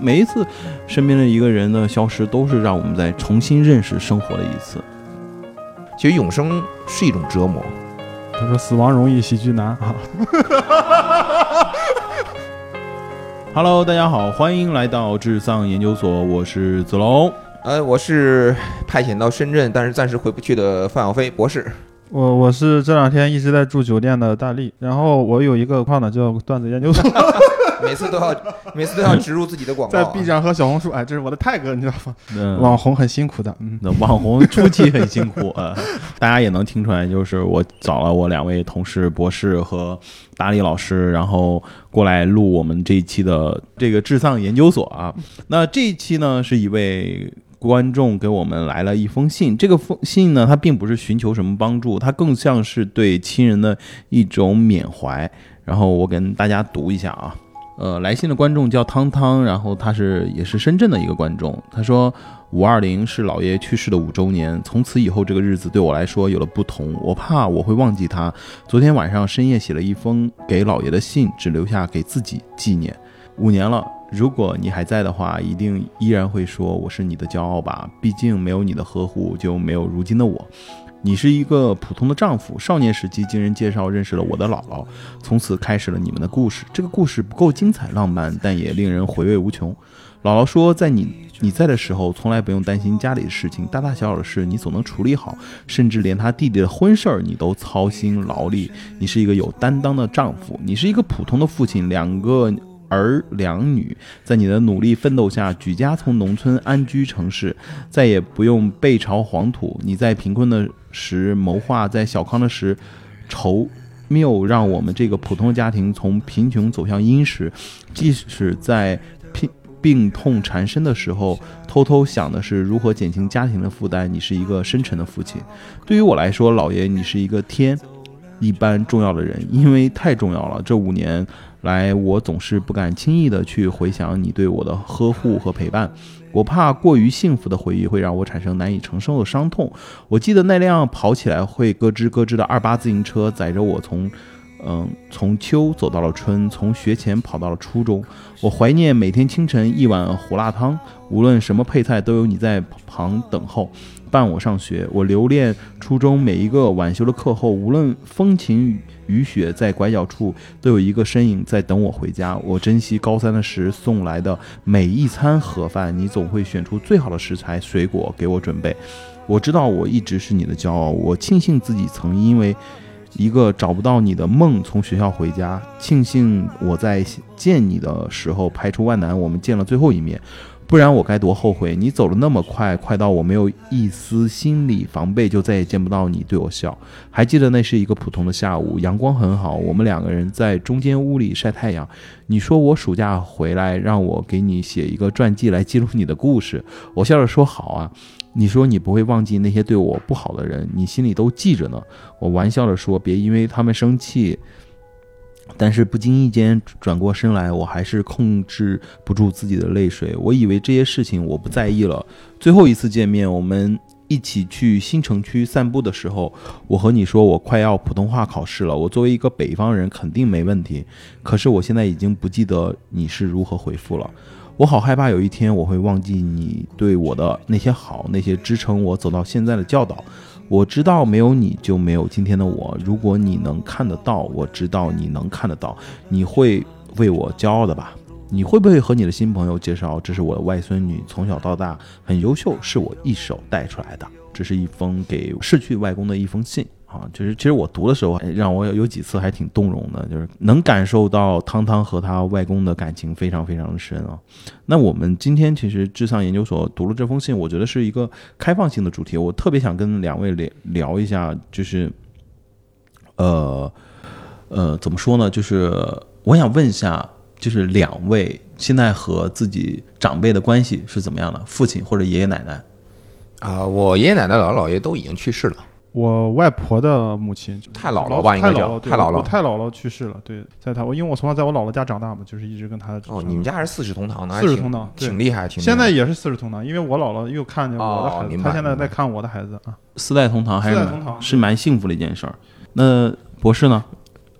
每一次身边的一个人的消失，都是让我们在重新认识生活的一次。其实永生是一种折磨。他说：“死亡容易，喜剧难啊。” Hello，大家好，欢迎来到智丧研究所，我是子龙。呃，我是派遣到深圳，但是暂时回不去的范晓飞博士。我我是这两天一直在住酒店的大力，然后我有一个矿呢叫段子研究所。每次都要每次都要植入自己的广告，在 B 站和小红书，哎，这是我的 tag，你知道吗？网红很辛苦的，嗯，那网红初期很辛苦啊，大家也能听出来，就是我找了我两位同事博士和达理老师，然后过来录我们这一期的这个智丧研究所啊。那这一期呢，是一位观众给我们来了一封信，这个封信呢，它并不是寻求什么帮助，它更像是对亲人的一种缅怀。然后我跟大家读一下啊。呃，来信的观众叫汤汤，然后他是也是深圳的一个观众。他说，五二零是姥爷去世的五周年，从此以后这个日子对我来说有了不同。我怕我会忘记他。昨天晚上深夜写了一封给姥爷的信，只留下给自己纪念。五年了，如果你还在的话，一定依然会说我是你的骄傲吧。毕竟没有你的呵护，就没有如今的我。你是一个普通的丈夫，少年时期经人介绍认识了我的姥姥，从此开始了你们的故事。这个故事不够精彩浪漫，但也令人回味无穷。姥姥说，在你你在的时候，从来不用担心家里的事情，大大小小的事你总能处理好，甚至连他弟弟的婚事儿你都操心劳力。你是一个有担当的丈夫，你是一个普通的父亲，两个。儿两女，在你的努力奋斗下，举家从农村安居城市，再也不用背朝黄土。你在贫困的时谋划，在小康的时筹缪，让我们这个普通家庭从贫穷走向殷实。即使在病病痛缠身的时候，偷偷想的是如何减轻家庭的负担。你是一个深沉的父亲。对于我来说，老爷，你是一个天一般重要的人，因为太重要了。这五年。来，我总是不敢轻易的去回想你对我的呵护和陪伴，我怕过于幸福的回忆会让我产生难以承受的伤痛。我记得那辆跑起来会咯吱咯吱的二八自行车，载着我从，嗯，从秋走到了春，从学前跑到了初中。我怀念每天清晨一碗胡辣汤，无论什么配菜都有你在旁等候。伴我上学，我留恋初中每一个晚修的课后，无论风晴雨雨雪，在拐角处都有一个身影在等我回家。我珍惜高三的时送来的每一餐盒饭，你总会选出最好的食材、水果给我准备。我知道我一直是你的骄傲，我庆幸自己曾因为一个找不到你的梦从学校回家，庆幸我在见你的时候排除万难，我们见了最后一面。不然我该多后悔！你走了那么快，快到我没有一丝心理防备，就再也见不到你对我笑。还记得那是一个普通的下午，阳光很好，我们两个人在中间屋里晒太阳。你说我暑假回来，让我给你写一个传记来记录你的故事。我笑着说好啊。你说你不会忘记那些对我不好的人，你心里都记着呢。我玩笑着说，别因为他们生气。但是不经意间转过身来，我还是控制不住自己的泪水。我以为这些事情我不在意了。最后一次见面，我们一起去新城区散步的时候，我和你说我快要普通话考试了。我作为一个北方人，肯定没问题。可是我现在已经不记得你是如何回复了。我好害怕有一天我会忘记你对我的那些好，那些支撑我走到现在的教导。我知道没有你就没有今天的我。如果你能看得到，我知道你能看得到，你会为我骄傲的吧？你会不会和你的新朋友介绍，这是我的外孙女，从小到大很优秀，是我一手带出来的？这是一封给逝去外公的一封信。啊，就是其实我读的时候，让我有有几次还挺动容的，就是能感受到汤汤和他外公的感情非常非常的深啊。那我们今天其实智丧研究所读了这封信，我觉得是一个开放性的主题，我特别想跟两位聊聊一下，就是呃呃怎么说呢？就是我想问一下，就是两位现在和自己长辈的关系是怎么样的？父亲或者爷爷奶奶？啊，我爷爷奶奶、姥姥姥爷都已经去世了。我外婆的母亲太姥姥吧，应该叫太姥姥。太姥姥去世了，对，在她我因为我从小在我姥姥家长大嘛，就是一直跟她。哦，你们家还是四世同堂呢？四世同堂，挺厉害，挺。现在也是四世同堂，因为我姥姥又看见我的孩子，她现在在看我的孩子啊。四代同堂还是是蛮幸福的一件事儿。那博士呢？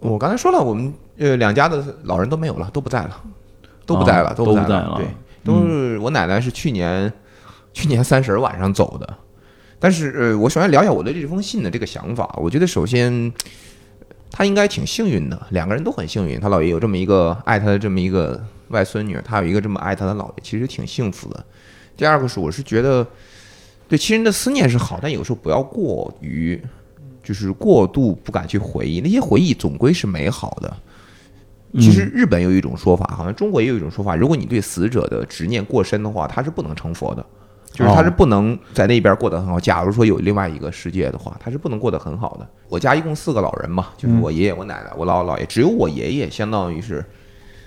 我刚才说了，我们呃两家的老人都没有了，都不在了，都不在了，都不在了。对，都是我奶奶是去年去年三十儿晚上走的。但是呃，我首先聊一下我对这封信的这个想法。我觉得首先他应该挺幸运的，两个人都很幸运，他姥爷有这么一个爱他的这么一个外孙女，他有一个这么爱他的姥爷，其实挺幸福的。第二个是，我是觉得对亲人的思念是好，但有时候不要过于就是过度不敢去回忆，那些回忆总归是美好的。其实日本有一种说法，好像中国也有一种说法，如果你对死者的执念过深的话，他是不能成佛的，就是他是不能在那边过得很好。假如说有另外一个世界的话，他是不能过得很好的。我家一共四个老人嘛，就是我爷爷、我奶奶、我姥姥姥爷，只有我爷爷相当于是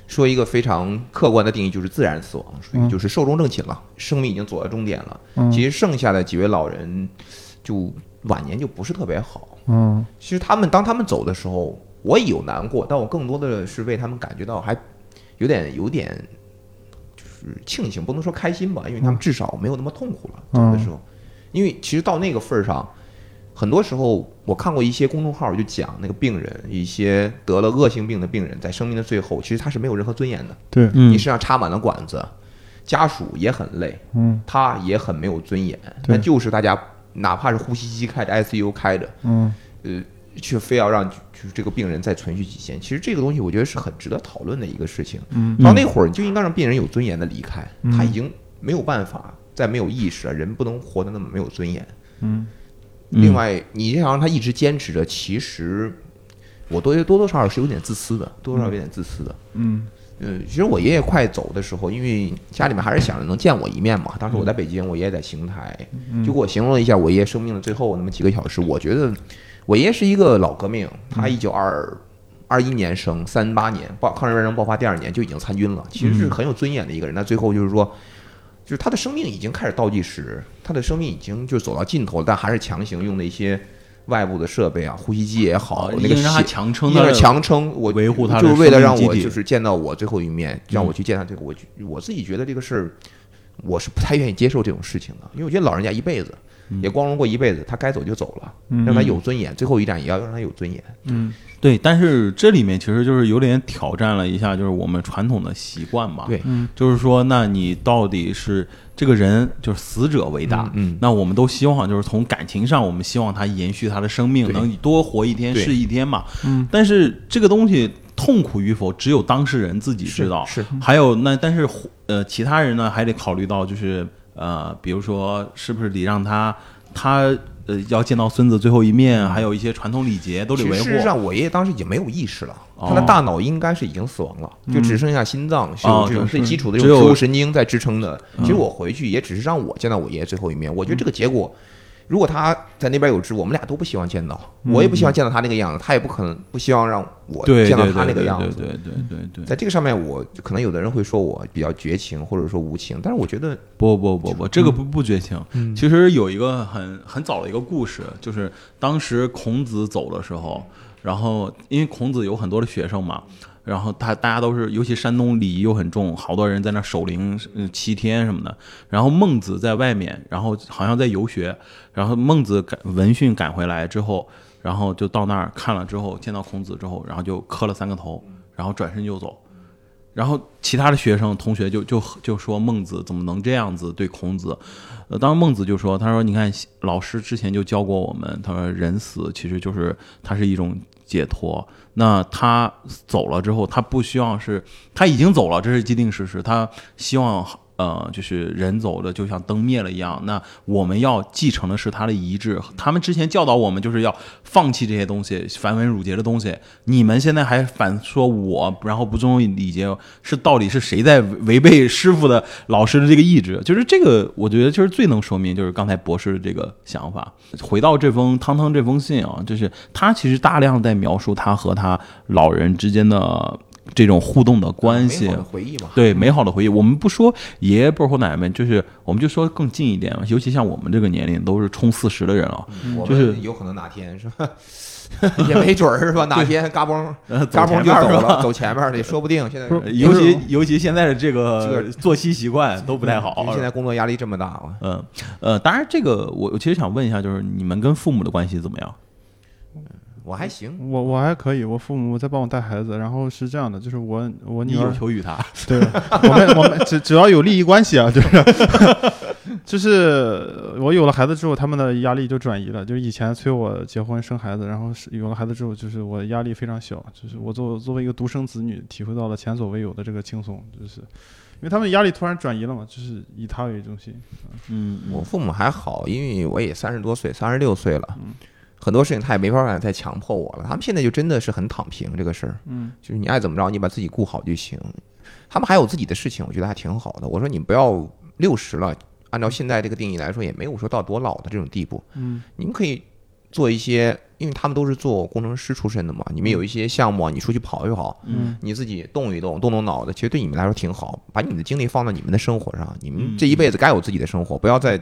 说一个非常客观的定义，就是自然死亡，属于就是寿终正寝了，生命已经走到终点了。嗯其实剩下的几位老人就晚年就不是特别好。嗯其实他们当他们走的时候，我也有难过，但我更多的是为他们感觉到还有点有点就是庆幸，不能说开心吧，因为他们至少没有那么痛苦了。走的时候，因为其实到那个份儿上，很多时候我看过一些公众号就讲那个病人，一些得了恶性病的病人，在生命的最后，其实他是没有任何尊严的，对，嗯。你身上插满了管子，家属也很累，嗯。他也很没有尊严，对。那就是大家哪怕是呼吸机开着，ICU 开着。嗯。呃，却非要让就是这个病人再存续几天。其实这个东西，我觉得是很值得讨论的一个事情。嗯到那会儿，你就应该让病人有尊严的离开。嗯他已经没有办法，再没有意识了，人不能活得那么没有尊严。嗯另外，你想让他一直坚持着，其实我多多多少少是有点自私的，多多少少有点自私的。嗯嗯，其实我爷爷快走的时候，因为家里面还是想着能见我一面嘛。当时我在北京，我爷爷在邢台，就给我形容了一下我爷爷生命的最后那么几个小时。我觉得我爷爷是一个老革命，他一九二二一年生，三八年爆抗日战争爆发第二年就已经参军了，其实是很有尊严的一个人。那最后就是说。就是他的生命已经开始倒计时，他的生命已经就走到尽头了，但还是强行用那些外部的设备啊，呼吸机也好，那个硬让他强撑的硬是强撑我维护他就是为了让我就是见到我最后一面，让我去见他这个，我我自己觉得这个事儿，我是不太愿意接受这种事情的，因为我觉得老人家一辈子也光荣过一辈子，他该走就走了，嗯让他有尊严，最后一站也要让他有尊严。嗯对，但是这里面其实就是有点挑战了一下，就是我们传统的习惯嘛。对，嗯就是说，那你到底是这个人就是死者为大，嗯嗯那我们都希望就是从感情上，我们希望他延续他的生命，能多活一天是一天嘛。嗯但是这个东西痛苦与否，只有当事人自己知道。是还有那但是呃，其他人呢还得考虑到，就是呃，比如说是不是得让他他呃要见到孙子最后一面，还有一些传统礼节都得维护实事。实上，我爷爷当时已经没有意识了，哦他的大脑应该是已经死亡了，就只剩下心脏是哦有这种最基础的这种植物神经在支撑的。其实我回去也只是让我见到我爷爷最后一面。我觉得这个结果，如果他在那边有知，我们俩都不希望见到，我也不希望见到他那个样子，他也不可能不希望让我见到他那个样子。对对对对对。在这个上面，我可能有的人会说我比较绝情，或者说无情，但是我觉得不不不不，这个不不绝情。其实有一个很很早的一个故事，就是当时孔子走的时候，然后因为孔子有很多的学生嘛，然后他大家都是，尤其山东礼仪又很重，好多人在那守灵嗯七天什么的。然后孟子在外面，然后好像在游学，然后孟子赶闻讯赶回来之后，然后就到那儿看了之后，见到孔子之后，然后就磕了三个头，然后转身就走。然后其他的学生同学就就就说孟子怎么能这样子对孔子？呃，当时孟子就说：“他说你看老师之前就教过我们，他说人死其实就是它是一种解脱。那他走了之后，他不希望是他已经走了，这是既定事实。他希望呃，就是人走了就像灯灭了一样。那我们要继承的是他的遗志。他们之前教导我们就是要放弃这些东西，繁文缛节的东西。你们现在还反说我，然后不尊重礼节，是到底是谁在违背师傅的老师的这个意志？就是这个，我觉得就是最能说明就是刚才博士的这个想法。回到这封汤汤这封信啊，就是他其实大量在描述他和他老人之间的这种互动的关系。回忆嘛。对美好的回忆，我们不说爷爷辈儿或奶奶们，就是我们就说更近一点嘛，尤其像我们这个年龄，都是冲四十的人了，我就是有可能哪天是吧，也没准儿是吧？哪天嘎嘣 呃嘎嘣就走了，走前面儿的，说不定。现在尤其尤其现在的这个这个作息习惯都不太好。现在工作压力这么大了。嗯呃，当然这个我我其实想问一下，就是你们跟父母的关系怎么样？我还行，我我还可以，我父母在帮我带孩子，然后是这样的，就是我我你有女儿求于他，对，我们我们只只要有利益关系啊，就是就是我有了孩子之后，他们的压力就转移了。就是以前催我结婚生孩子，然后是有了孩子之后，就是我压力非常小，就是我作作为一个独生子女，体会到了前所未有的这个轻松，就是因为他们压力突然转移了嘛，就是以他为中心。嗯，我父母还好，因为我也三十多岁，三十六岁了，很多事情他也没办法再强迫我了。他们现在就真的是很躺平这个事儿，嗯，就是你爱怎么着，你把自己顾好就行。他们还有自己的事情，我觉得还挺好的。我说你不要六十了，按照现在这个定义来说，也没有说到多老的这种地步。嗯，你们可以做一些，因为他们都是做工程师出身的嘛，你们有一些项目啊，你出去跑一跑，嗯，你自己动一动，动动脑子，其实对你们来说挺好。把你们的精力放到你们的生活上，你们嗯这一辈子该有自己的生活，不要再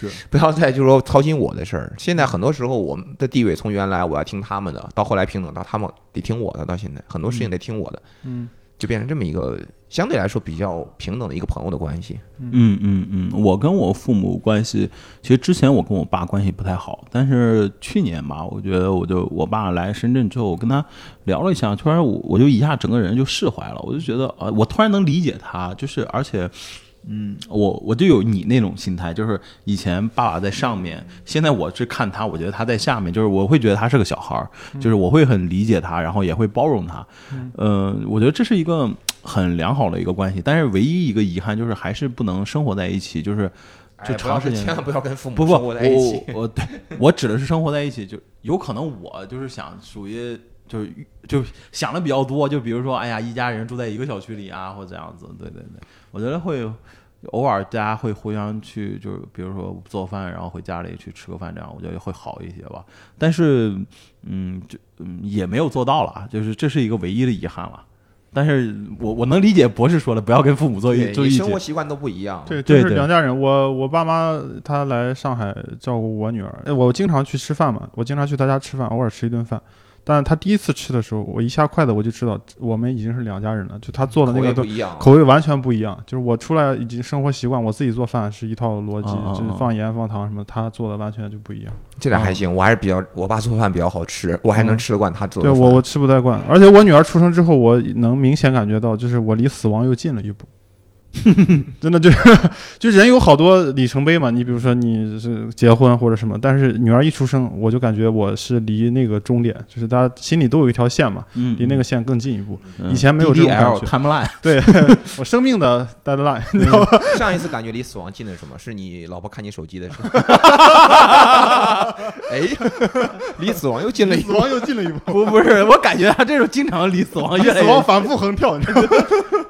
是不要再就是说操心我的事儿。现在很多时候我们的地位从原来我要听他们的，到后来平等到他们得听我的，到现在很多事情得听我的，嗯，就变成这么一个相对来说比较平等的一个朋友的关系。嗯嗯嗯，我跟我父母关系，其实之前我跟我爸关系不太好，但是去年吧，我觉得我就我爸来深圳之后，我跟他聊了一下，突然我我就一下整个人就释怀了，我就觉得呃，我突然能理解他，就是而且。嗯，我我就有你那种心态，就是以前爸爸在上面，现在我是看他，我觉得他在下面，就是我会觉得他是个小孩儿，就是我会很理解他，然后也会包容他。嗯、我觉得这是一个很良好的一个关系，但是唯一一个遗憾就是还是不能生活在一起，就是就长时间千万不要跟父母不不，生活在一起。我我对我指的是生活在一起，就有可能我就是想属于就是就想的比较多，就比如说，哎呀，一家人住在一个小区里啊，或者这样子，对对对，我觉得会偶尔大家会互相去，就是比如说做饭，然后回家里去吃个饭，这样我觉得会好一些吧。但是，嗯，就嗯也没有做到了，就是这是一个唯一的遗憾了。但是我我能理解博士说的，不要跟父母做一生活习惯都不一样。对，就是两家人。我我爸妈他来上海照顾我女儿，哎我经常去吃饭嘛，我经常去他家吃饭，偶尔吃一顿饭。但是他第一次吃的时候，我一下筷子我就知道我们已经是两家人了。就他做的那个都。口味完全不一样。就是我出来已经生活习惯，我自己做饭是一套逻辑，就是放盐放糖什么，他做的完全就不一样。这点还行，我还是比较，我爸做饭比较好吃，我还能吃得惯他做的。对我我吃不太惯，而且我女儿出生之后，我能明显感觉到，就是我离死亡又近了一步。真的就是，就人有好多里程碑嘛。你比如说你是结婚或者什么，但是女儿一出生，我就感觉我是离那个终点，就是大家心里都有一条线嘛，嗯，离那个线更进一步。嗯以前没有这种感觉 timeline，对 我生命的 deadline，你知道吗？上一次感觉离死亡近的是什么？是你老婆看你手机的时候。哎，离死亡又近了一步。死亡又近了一步，不不是，我感觉他这种经常离死亡越来越死亡反复横跳，你知道吗？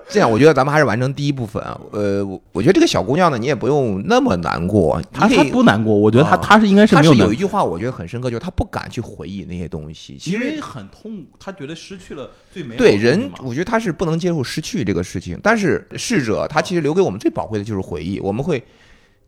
这样，我觉得咱们还是完成第一部分啊。呃，我我觉得这个小姑娘呢，你也不用那么难过。他他你可以不难过，我觉得她啊他是应该是她是有一句话，我觉得很深刻，就是她不敢去回忆那些东西。其实因为很痛苦，她觉得失去了最美好的对人，我觉得她是不能接受失去这个事情。但是逝者他其实留给我们最宝贵的就是回忆，我们会。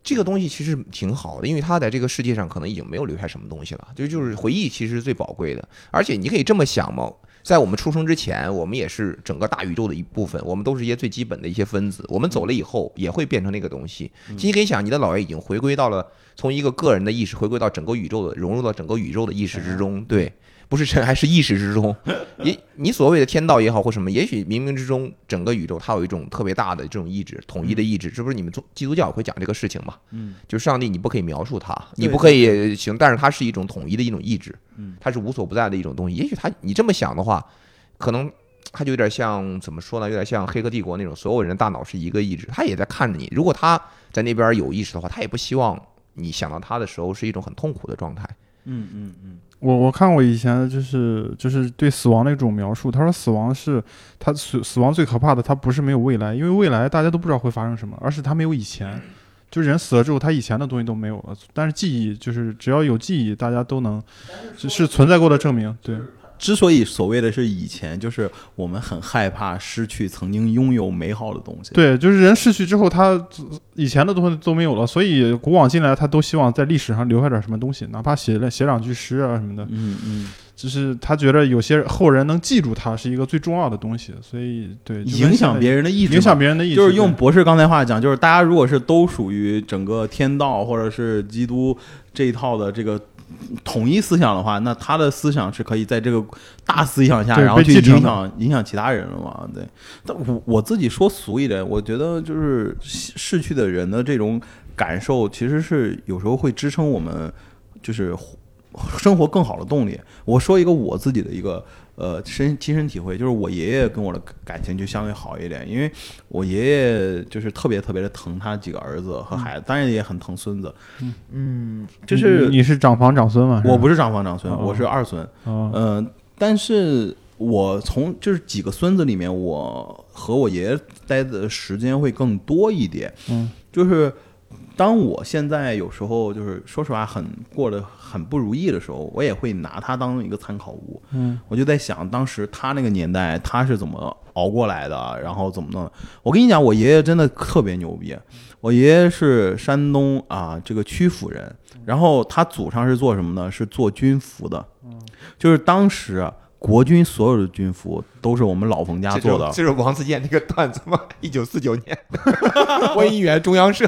这个东西其实挺好的，因为他在这个世界上可能已经没有留下什么东西了，就就是回忆其实是最宝贵的。而且你可以这么想嘛，在我们出生之前，我们也是整个大宇宙的一部分，我们都是一些最基本的一些分子。我们走了以后，也会变成那个东西。其实你可以想，你的姥爷已经回归到了从一个个人的意识回归到整个宇宙的，融入到整个宇宙的意识之中。对，不是尘埃，是意识之中。也你所谓的天道也好或什么，也许冥冥之中整个宇宙它有一种特别大的这种意志，统一的意志。这不是你们宗基督教会讲这个事情嘛？嗯，就上帝你不可以描述它，你不可以行，但是它是一种统一的一种意志嗯，它是无所不在的一种东西。也许它你这么想的话，可能。他就有点像怎么说呢？有点像《黑客帝国》那种，所有人的大脑是一个意志，他也在看着你。如果他在那边有意识的话，他也不希望你想到他的时候是一种很痛苦的状态。嗯嗯嗯，我我看过以前就是就是对死亡的一种描述，他说死亡是他死死亡最可怕的，他不是没有未来，因为未来大家都不知道会发生什么，而是他没有以前。就人死了之后，他以前的东西都没有了，但是记忆就是只要有记忆，大家都能是是存在过的证明。对，之所以所谓的是以前，就是我们很害怕失去曾经拥有美好的东西。，对，就是人逝去之后，他以前的东西都没有了，所以古往今来，他都希望在历史上留下点什么东西，哪怕写了写两句诗啊什么的。嗯嗯，就是他觉得有些后人能记住他是一个最重要的东西，所以对影响别人的意志，影响别人的意志，就是用博士刚才话讲，就是大家如果是都属于整个天道或者是基督这一套的这个统一思想的话，那他的思想是可以在这个大思想下，然后去影响影响其他人了嘛？对，但我我自己说俗一点，我觉得就是逝去的人的这种感受，其实是有时候会支撑我们就是生活更好的动力。我说一个我自己的一个呃身亲身体会，就是我爷爷跟我的感情就相对好一点，因为我爷爷就是特别特别的疼他几个儿子和孩子，当然也很疼孙子。嗯，就是你你是长房长孙吗？我不是长房长孙，哦我是二孙。啊，嗯、但是我从就是几个孙子里面，我和我爷爷待的时间会更多一点。嗯，就是当我现在有时候就是说实话很过得很不如意的时候，我也会拿他当一个参考物。嗯，我就在想，当时他那个年代他是怎么熬过来的，然后怎么弄的。我跟你讲，我爷爷真的特别牛逼。我爷爷是山东啊这个曲阜人，然后他祖上是做什么呢？是做军服的。就是当时啊国军所有的军服都是我们老冯家做的就是，这是王自健那个段子吗？一九四九年，播音员中央社。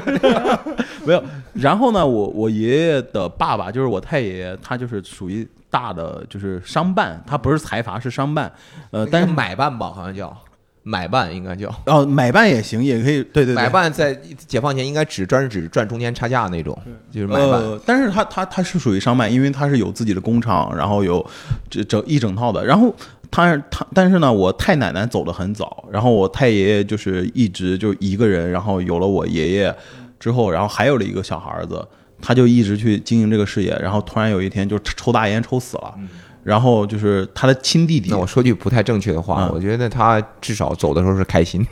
没有。然后呢，我我爷爷的爸爸就是我太爷爷，他就是属于大的就是商办，他不是财阀是商办，呃，但是买办吧，好像叫买办，应该叫哦买办也行，也可以，对对对，买办，在解放前应该只专只赚中间差价那种，就是买办。呃，但是他他他是属于商办，因为他是有自己的工厂，然后有这整一整套的。然后他他，但是呢，我太奶奶走的很早，然后我太爷爷就是一直就一个人，然后有了我爷爷之后，然后还有了一个小孩子，他就一直去经营这个事业，然后突然有一天就抽大烟抽死了，然后就是他的亲弟弟那，我说句不太正确的话，嗯我觉得他至少走的时候是开心。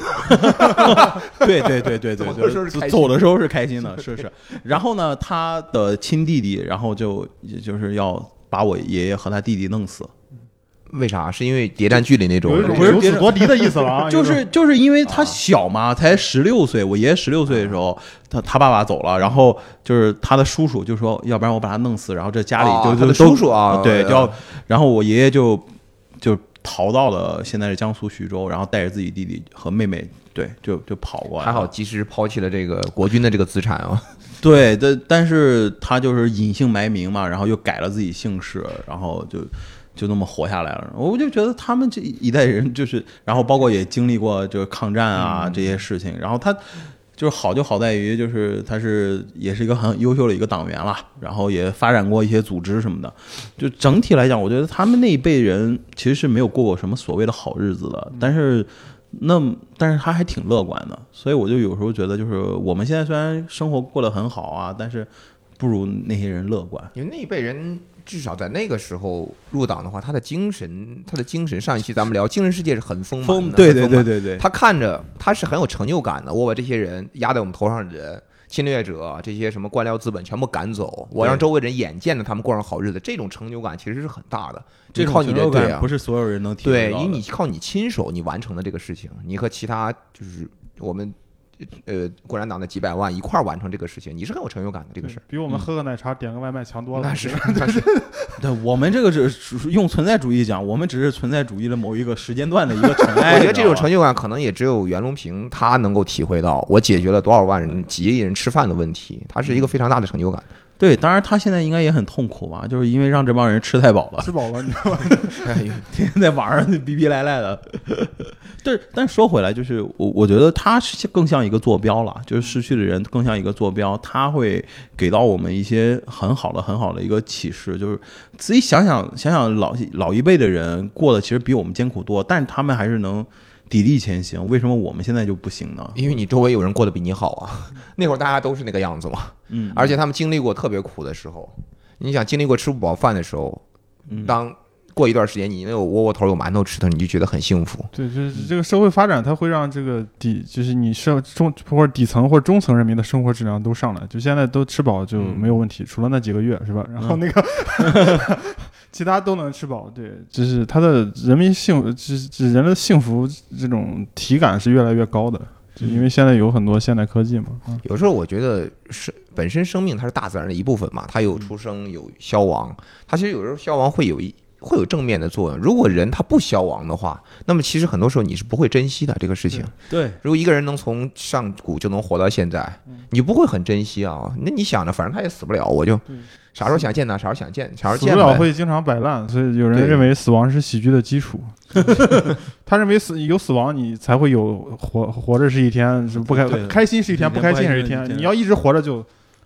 对对对对对 走的时候对，是开心走的时候是开心的，是是。然后呢，他的亲弟弟，然后就就是要把我爷爷和他弟弟弄死。为啥？是因为谍战剧里那种不是夺嫡的意思了啊，就是就是因为他小嘛，才十六岁。我爷爷十六岁的时候，他他爸爸走了，然后就是他的叔叔就说，要不然我把他弄死，然后这家里啊就就都他的叔叔啊对，呃就要，然后我爷爷就就逃到了现在的江苏徐州，然后带着自己弟弟和妹妹，对，就就跑过来。还好及时抛弃了这个国军的这个资产啊。对，但但是他就是隐姓埋名嘛，然后又改了自己姓氏，然后就就那么活下来了。我就觉得他们这一代人就是，然后包括也经历过就是抗战啊这些事情，然后他就是好就好在于就是他是也是一个很优秀的一个党员了，然后也发展过一些组织什么的。就整体来讲，我觉得他们那一辈人其实是没有过过什么所谓的好日子的，但是。那但是他还挺乐观的，所以我就有时候觉得，就是我们现在虽然生活过得很好啊，但是不如那些人乐观。因为那一辈人至少在那个时候入党的话，他的精神，他的精神，上一期咱们聊精神世界是很丰满的，对对对对对，他看着他是很有成就感的。我把这些人压在我们头上的人，侵略者这些什么官僚资本全部赶走，我让周围人眼见着他们过上好日子，这种成就感其实是很大的。这种靠你的对啊不是所有人能体会对，到的因为你靠你亲手你完成的这个事情，你和其他就是我们呃共产党的几百万一块儿完成这个事情，你是很有成就感的这个事儿。比我们喝个奶茶点个外卖强多了。那是 那是，对我们这个是用存在主义讲，我们只是存在主义的某一个时间段的一个尘埃。我觉得这种成就就感可能也只有袁隆平他能够体会到，我解决了多少万人、几亿人吃饭的问题，他是一个非常大的成就感。对，当然他现在应该也很痛苦吧，就是因为让这帮人吃太饱了，吃饱了，你知道吗？哎呦天天在网上逼逼赖赖的。对，但是说回来，就是我我觉得他是更像一个坐标了，就是逝去的人更像一个坐标，他会给到我们一些很好的、很好的一个启示，就是自己想想想想老老一辈的人过得其实比我们艰苦多，但是他们还是能砥砺前行，为什么我们现在就不行呢？因为你周围有人过得比你好啊，那会儿大家都是那个样子嘛，嗯，而且他们经历过特别苦的时候，你想经历过吃不饱饭的时候，嗯当过一段时间你能有窝窝头有馒头吃的，你就觉得很幸福。对，就是这个社会发展，它会让这个底，就是你社中或者底层或者中层人民的生活质量都上来。就现在都吃饱就没有问题，除了那几个月是吧？然后那个、其他都能吃饱。对，就是他的人民幸，就是就是人的幸福这种体感是越来越高的。就因为现在有很多现代科技嘛，嗯有时候我觉得是本身生命它是大自然的一部分嘛，它有出生有消亡，它其实有时候消亡会有一会有正面的作用。如果人他不消亡的话，那么其实很多时候你是不会珍惜的这个事情。对，如果一个人能从上古就能活到现在，你不会很珍惜啊。那你想着，反正他也死不了，我就对啥时候想见他，啥时候想见，啥时候死不了。会经常摆烂，所以有人认为死亡是喜剧的基础。他认为死有死亡，你才会有活活着是一天，是不开开心是一天，不开心是一天。你要一直活着就，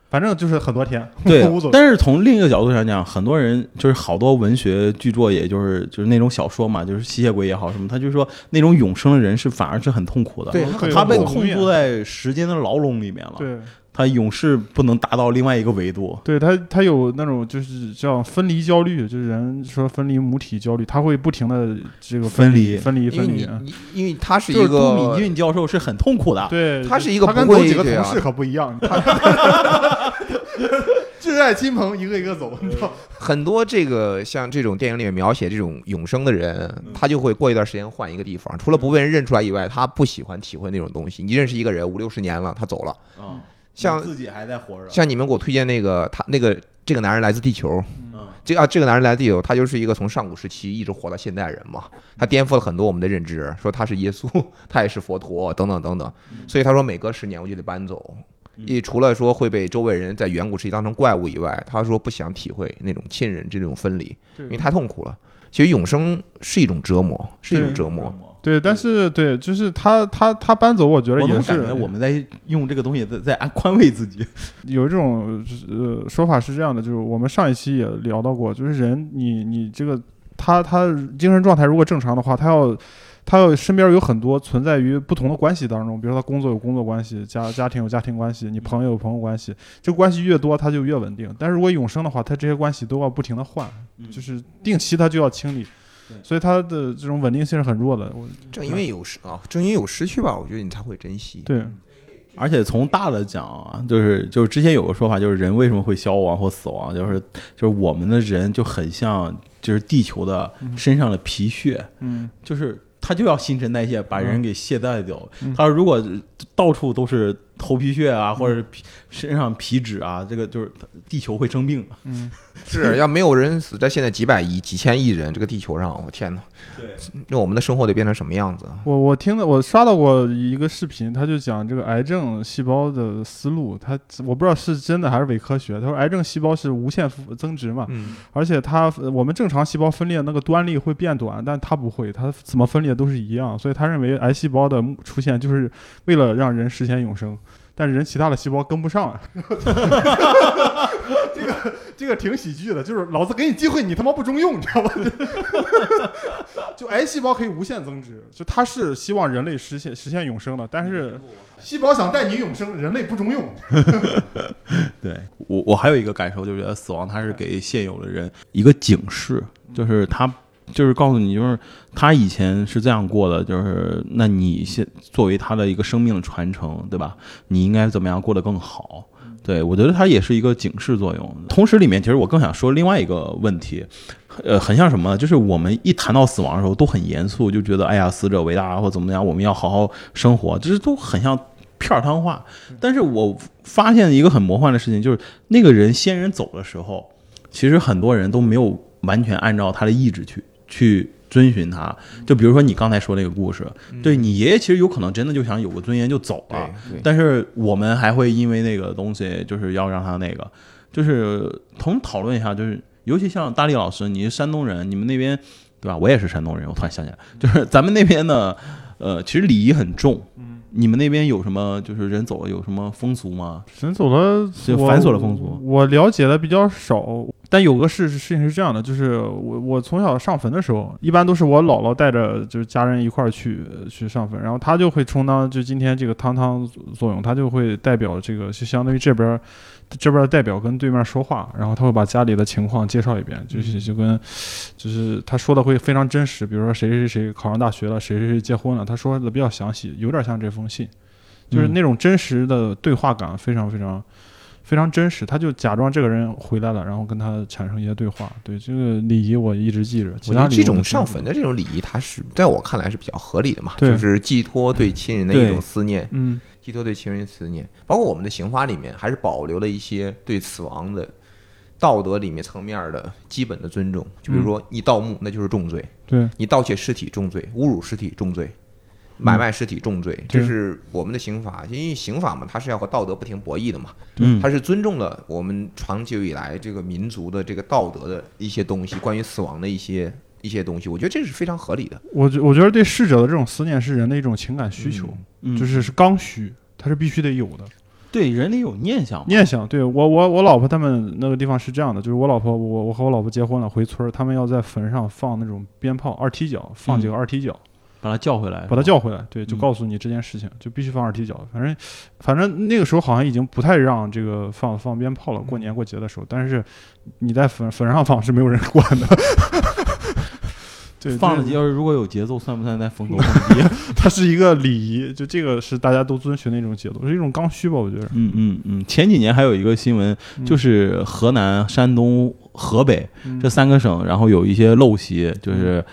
反正就是很多天，对。但是从另一个角度上讲，很多人就是好多文学巨作，也就是就是那种小说嘛，就是吸血鬼也好什么，他就说那种永生的人是反而是很痛苦的，对他被后面控制在时间的牢笼里面了，对他永世不能达到另外一个维度。对，他他有那种就是叫分离焦虑，就是人说分离母体焦虑，他会不停的这个分离离分离因为分离。因为他是就是一杜敏个俊教授是很痛苦的，对，他是一个他跟不会走几个同事可不一样，他挚爱亲朋一个一个走，你知道。很多这个像这种电影里面描写这种永生的人，他就会过一段时间换一个地方，除了不被人认出来以外，他不喜欢体会那种东西。你认识一个人五六十年了，他走了，嗯，像自己还在活着，像你们给我推荐那个他那个这个男人来自地球，嗯，这啊这个男人来自地球，他就是一个从上古时期一直活到现代人嘛，他颠覆了很多我们的认知，说他是耶稣，他也是佛陀等等等等，所以他说每隔十年我就得搬走。嗯也除了说会被周围人在远古时期当成怪物以外，他说不想体会那种亲人这种分离，因为太痛苦了。其实永生是一种折磨，是一种折磨。对，但是对，就是他他他搬走，我觉得也是觉我们在用这个东西在在安宽慰自己，有一种呃说法是这样的，就是我们上一期也聊到过，就是人你你这个他他精神状态如果正常的话，他要他要身边有很多存在于不同的关系当中，比如说他工作有工作关系，家家庭有家庭关系，你朋友有朋友关系，这个关系越多，他就越稳定。但是如果永生的话，他这些关系都要不停的换，就是定期他就要清理对。所以它的这种稳定性是很弱的，我正因为有失啊，正因为有失去吧，我觉得你才会珍惜。对。而且从大的讲啊，就是就是之前有个说法，就是人为什么会消亡或死亡，就是就是我们的人就很像就是地球的身上的皮屑，嗯。就是它就要新陈代谢，把人给懈怠掉。嗯。它如果到处都是头皮屑啊，或者是皮身上皮脂啊，这个就是地球会生病。嗯，是要没有人死在现在几百亿、几千亿人这个地球上，我天哪！对，那我们的生活得变成什么样子？我我听的我刷到过一个视频，他就讲这个癌症细胞的思路，他我不知道是真的还是伪科学。他说癌症细胞是无限复增值嘛，嗯，而且它我们正常细胞分裂那个端粒会变短，但它不会，它怎么分裂都是一样，所以他认为癌细胞的出现就是为了让人实现永生。但是人其他的细胞跟不上啊，这个这个挺喜剧的，就是老子给你机会，你他妈不中用，你知道吧？就癌细胞可以无限增值，就它是希望人类实现实现永生的，但是细胞想带你永生，人类不中用。对我，我还有一个感受，就是觉得死亡它是给现有的人一个警示，就是他就是告诉你，就是他以前是这样过的，就是那你现作为他的一个生命的传承，对吧？你应该怎么样过得更好？对我觉得它也是一个警示作用。同时，里面其实我更想说另外一个问题，呃，很像什么呢？就是我们一谈到死亡的时候都很严肃，就觉得哎呀，死者为大或怎么样，我们要好好生活，这都很像片儿汤话。但是我发现一个很魔幻的事情，就是那个人先人走的时候，其实很多人都没有完全按照他的意志去去遵循他。就比如说你刚才说那个故事，对你爷爷其实有可能真的就想有个尊严就走了，但是我们还会因为那个东西，就是要让他那个，就是同讨论一下，就是尤其像大力老师，你是山东人，你们那边对吧？我也是山东人，我突然想起来，就是咱们那边呢，呃，其实礼仪很重。你们那边有什么就是人走了有什么风俗吗？人走了，就繁琐的风俗我了解的比较少，但有个事事情是这样的，就是我我从小上坟的时候，一般都是我姥姥带着就是家人一块儿去去上坟，然后她就会充当就今天这个汤汤作用，她就会代表这个就相当于这边儿这边儿代表跟对面说话，然后他会把家里的情况介绍一遍，就是就跟就是他说的会非常真实，比如说谁谁谁考上大学了，谁谁谁结婚了，他说的比较详细，有点像这封信。就是那种真实的对话感非常非常非常真实，他就假装这个人回来了，然后跟他产生一些对话。对这个礼仪我一直记着。其我觉得这种上坟的这种礼仪，它是在我看来是比较合理的嘛，就是寄托对亲人的一种思念，嗯寄托对亲人的思念。包括我们的刑法里面还是保留了一些对死亡的道德里面层面的基本的尊重，就比如说你盗墓那就是重罪，对，你盗窃尸体重罪，侮辱尸体重罪，买卖尸体重罪，这是我们的刑法。因为刑法嘛，它是要和道德不停博弈的嘛，嗯它是尊重了我们长久以来这个民族的这个道德的一些东西，关于死亡的一些一些东西，我觉得这是非常合理的。我觉我觉得对逝者的这种思念是人的一种情感需求，嗯就是是刚需，它是必须得有的。对人得有念想，念想，对我我我老婆他们那个地方是这样的，就是我老婆我我和我老婆结婚了，回村儿，他们要在坟上放那种鞭炮二踢脚，放几个二踢脚，把他叫回来，把他叫回来，对，就嗯告诉你这件事情，就必须放二踢脚。反正反正那个时候好像已经不太让这个放放鞭炮了，过年过节的时候，但是你在坟坟上放是没有人管的。对，这放的节，如果有节奏，算不算在逢头 碰地？它是一个礼仪，就这个是大家都遵循的一种节奏，是一种刚需吧，我觉得。嗯嗯嗯，前几年还有一个新闻，嗯就是河南、山东、河北嗯这三个省，然后有一些陋习，就是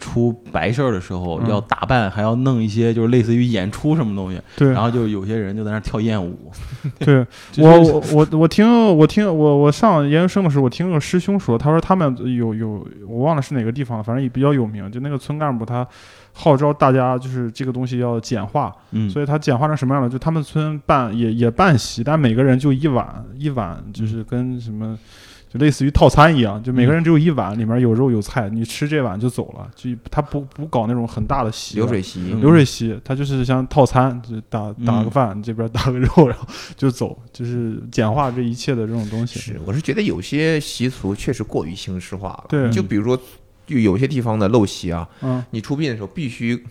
出白事儿的时候嗯要打扮，还要弄一些就是类似于演出什么东西，对然后就有些人就在那跳艳舞。对，就 是我我我我听我听我我上研究生的时候，我听个师兄说，他说他们有有我忘了是哪个地方了，反正也比较有名，就那个村干部他号召大家就是这个东西要简化，嗯，所以他简化成什么样的？就他们村办也也办席，但每个人就一碗一碗，就是跟什么。就类似于套餐一样，就每个人只有一碗，里面有肉有菜，你吃这碗就走了，就他不不搞那种很大的席，流水席，嗯。流水席，他就是像套餐，就打打个嗯。饭，这边打个肉，然后就走，就是简化这一切的这种东西。是，我是觉得有些习俗确实过于形式化了。对。就比如说，就有些地方的陋习啊，嗯，你出殡的时候必须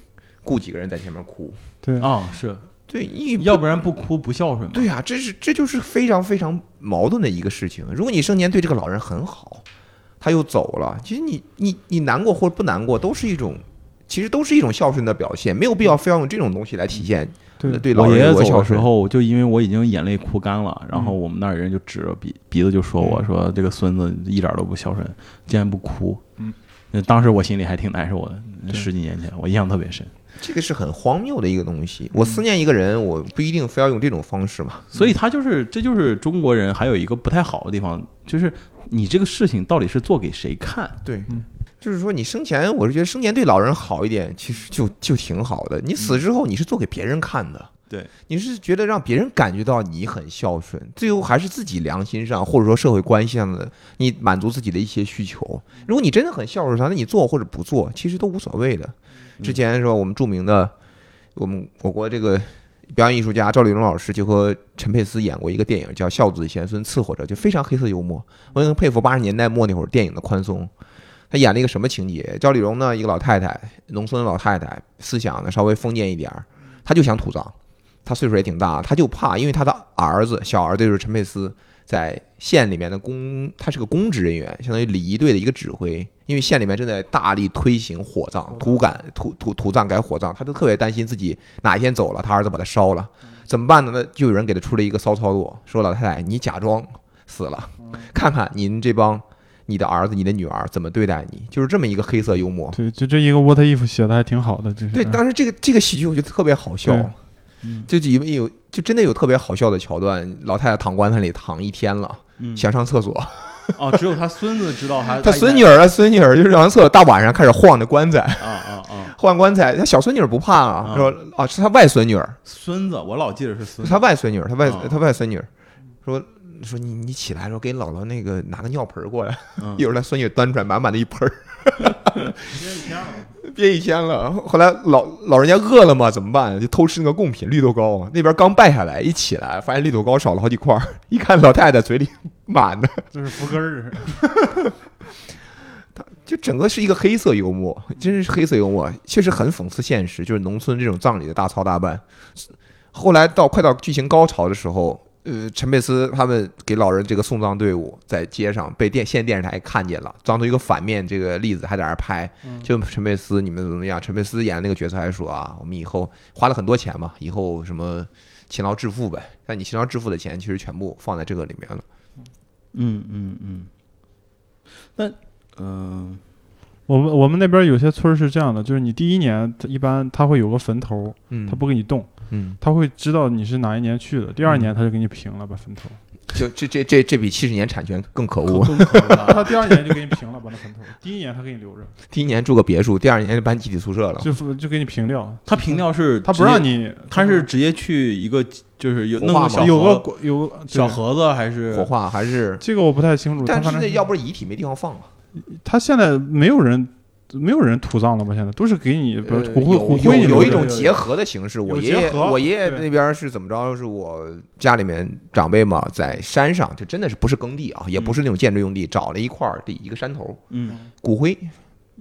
雇几个人在前面哭，对，啊是，对，一要不然不哭不孝顺嘛。对呀、这是这就是非常非常矛盾的一个事情。如果你生前对这个老人很好，他又走了，其实你你你难过或者不难过，都是一种，其实都是一种孝顺的表现，没有必要非要用这种东西来体现对对老我爷爷走。的时候，就因为我已经眼泪哭干了，然后我们那儿人就指着鼻鼻子就说我说这个孙子一点都不孝顺，竟然不哭。嗯，当时我心里还挺难受的。十几年前，我印象特别深。这个是很荒谬的一个东西。我思念一个人，我不一定非要用这种方式嘛。所以他就是，这就是中国人还有一个不太好的地方，就是你这个事情到底是做给谁看？对嗯，就是说你生前，我是觉得生前对老人好一点，其实就就挺好的。你死之后，你是做给别人看的。对，你是觉得让别人感觉到你很孝顺，最后还是自己良心上或者说社会关系上的，你满足自己的一些需求。如果你真的很孝顺他，那你做或者不做，其实都无所谓的。之前说我们著名的，我们我国这个表演艺术家赵丽蓉老师就和陈佩斯演过一个电影叫《孝子贤孙伺候着》，就非常黑色幽默。我很佩服八十年代末那会儿电影的宽松。他演了一个什么情节？赵丽蓉呢，一个老太太，农村的老太太，思想呢稍微封建一点儿，她就想土葬。她岁数也挺大，她就怕，因为她的儿子，小儿子就是陈佩斯，在县里面的公，他是个公职人员，相当于礼仪队的一个指挥。因为县里面正在大力推行火葬、土改、土土土葬改火葬，他都特别担心自己哪一天走了，他儿子把他烧了，怎么办呢？那就有人给他出了一个骚操作，说老太太，你假装死了，看看您这帮你的儿子、你的女儿怎么对待你，就是这么一个黑色幽默。对，就这一个 what if 写的还挺好的，就是。对，当时这个这个喜剧我觉得特别好笑。对，嗯。就因为有就真的有特别好笑的桥段，老太太躺棺材里躺一天了，嗯，想上厕所，哦，只有他孙子知道他 他孙女儿啊孙女儿就是上完厕所，大晚上开始晃那棺材，啊啊啊，晃棺材，他小孙女儿不怕啊，啊。说啊是他外孙女儿，孙子，我老记得是孙子。是他。外孙女儿，他外啊。他外孙女儿，说说你你起来，的时候给姥姥那个拿个尿盆儿过来，嗯一会儿他孙女端出来满满的一盆儿，憋一天了。憋一天了后来老老人家饿了嘛，怎么办？就偷吃那个贡品绿豆糕啊，那边刚败下来，一起来发现绿豆糕少了好几块儿，一看老太太嘴里满的，就是福根儿，就整个是一个黑色幽默，真是黑色幽默，确实很讽刺现实，就是农村这种葬礼的大操大办。后来到快到剧情高潮的时候，呃，陈佩斯他们给老人这个送葬队伍在街上被电县电视台看见了，当做一个反面这个例子，还在那儿拍。就陈佩斯你们怎么样？陈佩斯演的那个角色还说啊，我们以后花了很多钱嘛，以后什么勤劳致富呗。但你勤劳致富的钱其实全部放在这个里面了。嗯嗯嗯。那嗯我们我们那边有些村是这样的，就是你第一年他一般他会有个坟头，嗯他不给你动，嗯，他会知道你是哪一年去的，第二年他就给你平了，把坟头。就这这这这比七十年产权更可恶。更可怕 他第二年就给你平了，把那坟头，第一年他给你留着，第一年住个别墅，第二年就搬集体宿舍了。就就给你平掉，他平掉是他不让，你，他是直接去一个就是有弄个小有个有个小盒子还是火化还是？这个我不太清楚，但是那要不是遗体没地方放啊。他现在没有人没有人土葬了吧？现在都是给你不呃是骨灰有骨灰你有有一种结合的形式。我爷爷我爷爷那边是怎么着？是我家里面长辈嘛，在山上，就真的是不是耕地啊，也不是那种建筑用地，找了一块地一个山头，嗯骨灰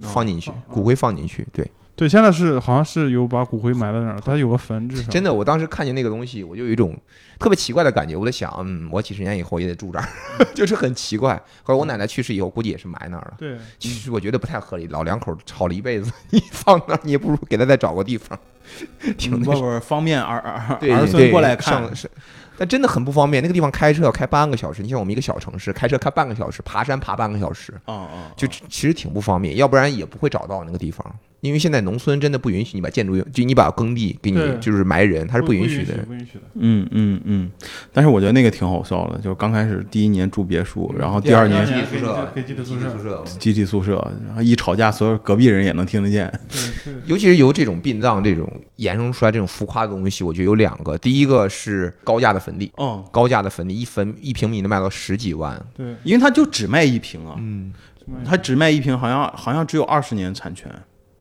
放进去哦，骨灰放进去，对。对，现在是好像是有把骨灰埋在那儿，他有个坟至少真的，我当时看见那个东西，我就有一种特别奇怪的感觉。我在想，嗯，我几十年以后也得住这儿，就是很奇怪。后来我奶奶去世以后，估计也是埋那儿了。对，其实我觉得不太合理，老两口吵了一辈子，你放那儿，你也不如给他再找个地方，挺。不不方便儿儿对儿孙过来看，是，但真的很不方便。那个地方开车要开半个小时，你像我们一个小城市，开车开半个小时，爬山爬半个小时，啊啊，就其实挺不方便。要不然也不会找到那个地方，因为现在农村真的不允许你把建筑用，就你把耕地给你就是埋人，它是不允许的。不允许的。嗯嗯嗯，但是我觉得那个挺好笑的，就是刚开始第一年住别墅，然后第二年集体宿舍，集体宿舍舍。集体宿舍，然后一吵架，所有隔壁人也能听得见。尤其是由这种殡葬这种衍生出来这种浮夸的东西，我觉得有两个。第一个是高价的坟地，嗯，高价的坟地一坟一平米能卖到十几万。对，因为他就只卖一平啊，嗯，他只卖一平，好像好像只有二十年产权。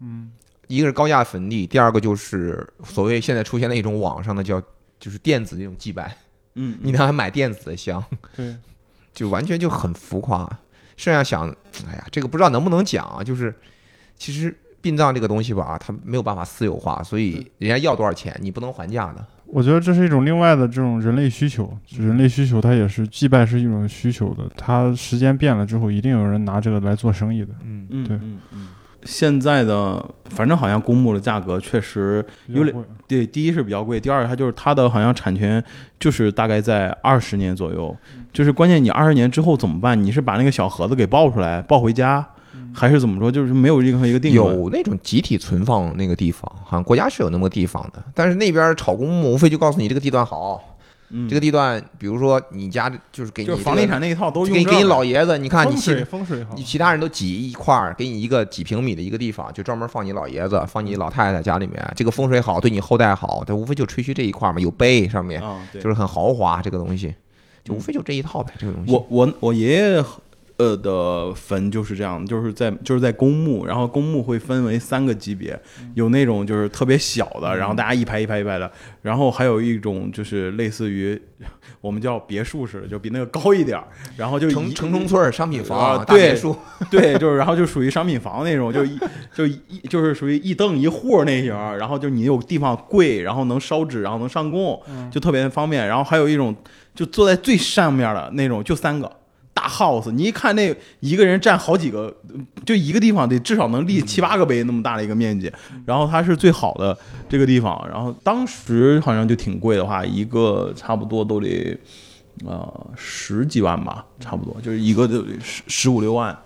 嗯，一个是高价坟地，第二个就是所谓现在出现的一种网上的叫就是电子这种祭拜，嗯，你呢还买电子的香，对，就完全就很浮夸。剩下想，哎呀，这个不知道能不能讲啊？就是其实殡葬这个东西吧，它没有办法私有化，所以人家要多少钱，你不能还价的。我觉得这是一种另外的这种人类需求，人类需求它也是祭拜是一种需求的，它时间变了之后，一定有人拿这个来做生意的，嗯，嗯对嗯嗯。现在的反正好像公墓的价格确实有点对，第一是比较贵，第二它就是它的好像产权就是大概在二十年左右，就是关键你二十年之后怎么办？你是把那个小盒子给抱出来抱回家，还是怎么说？就是没有任何一个定。有那种集体存放那个地方，好像国家是有那么个地方的，但是那边炒公墓无非就告诉你这个地段好，嗯。这个地段，比如说你家就是给你就是房地产那一套都这个，给给你老爷子，你看你风其水风水好。你，其他人都挤一块儿，给你一个几平米的一个地方，就专门放你老爷子，放你老太太家里面，这个风水好，对你后代好，它无非就吹嘘这一块儿嘛，有碑上面就是很豪华，这个东西就无非就这一套呗，这个东西。我我我爷爷呃的坟就是这样，就是在就是在公墓，然后公墓会分为三个级别，有那种就是特别小的，然后大家一排一排一排的，然后还有一种就是类似于我们叫别墅式的，就比那个高一点儿，然后就城城中村商品啊房、大对别墅，对，就是然后就属于商品房那种，就一就一就是属于一凳一户那型，然后就你有地方跪，然后能烧纸，然后能上供，就特别方便。然后还有一种就坐在最上面的那种，就三个大 house，你一看那一个人占好几个，就一个地方得至少能立七八个碑那么大的一个面积。然后它是最好的这个地方，然后当时好像就挺贵的话，一个差不多都得。呃，十几万吧，差不多，就是一个就得十十五六万，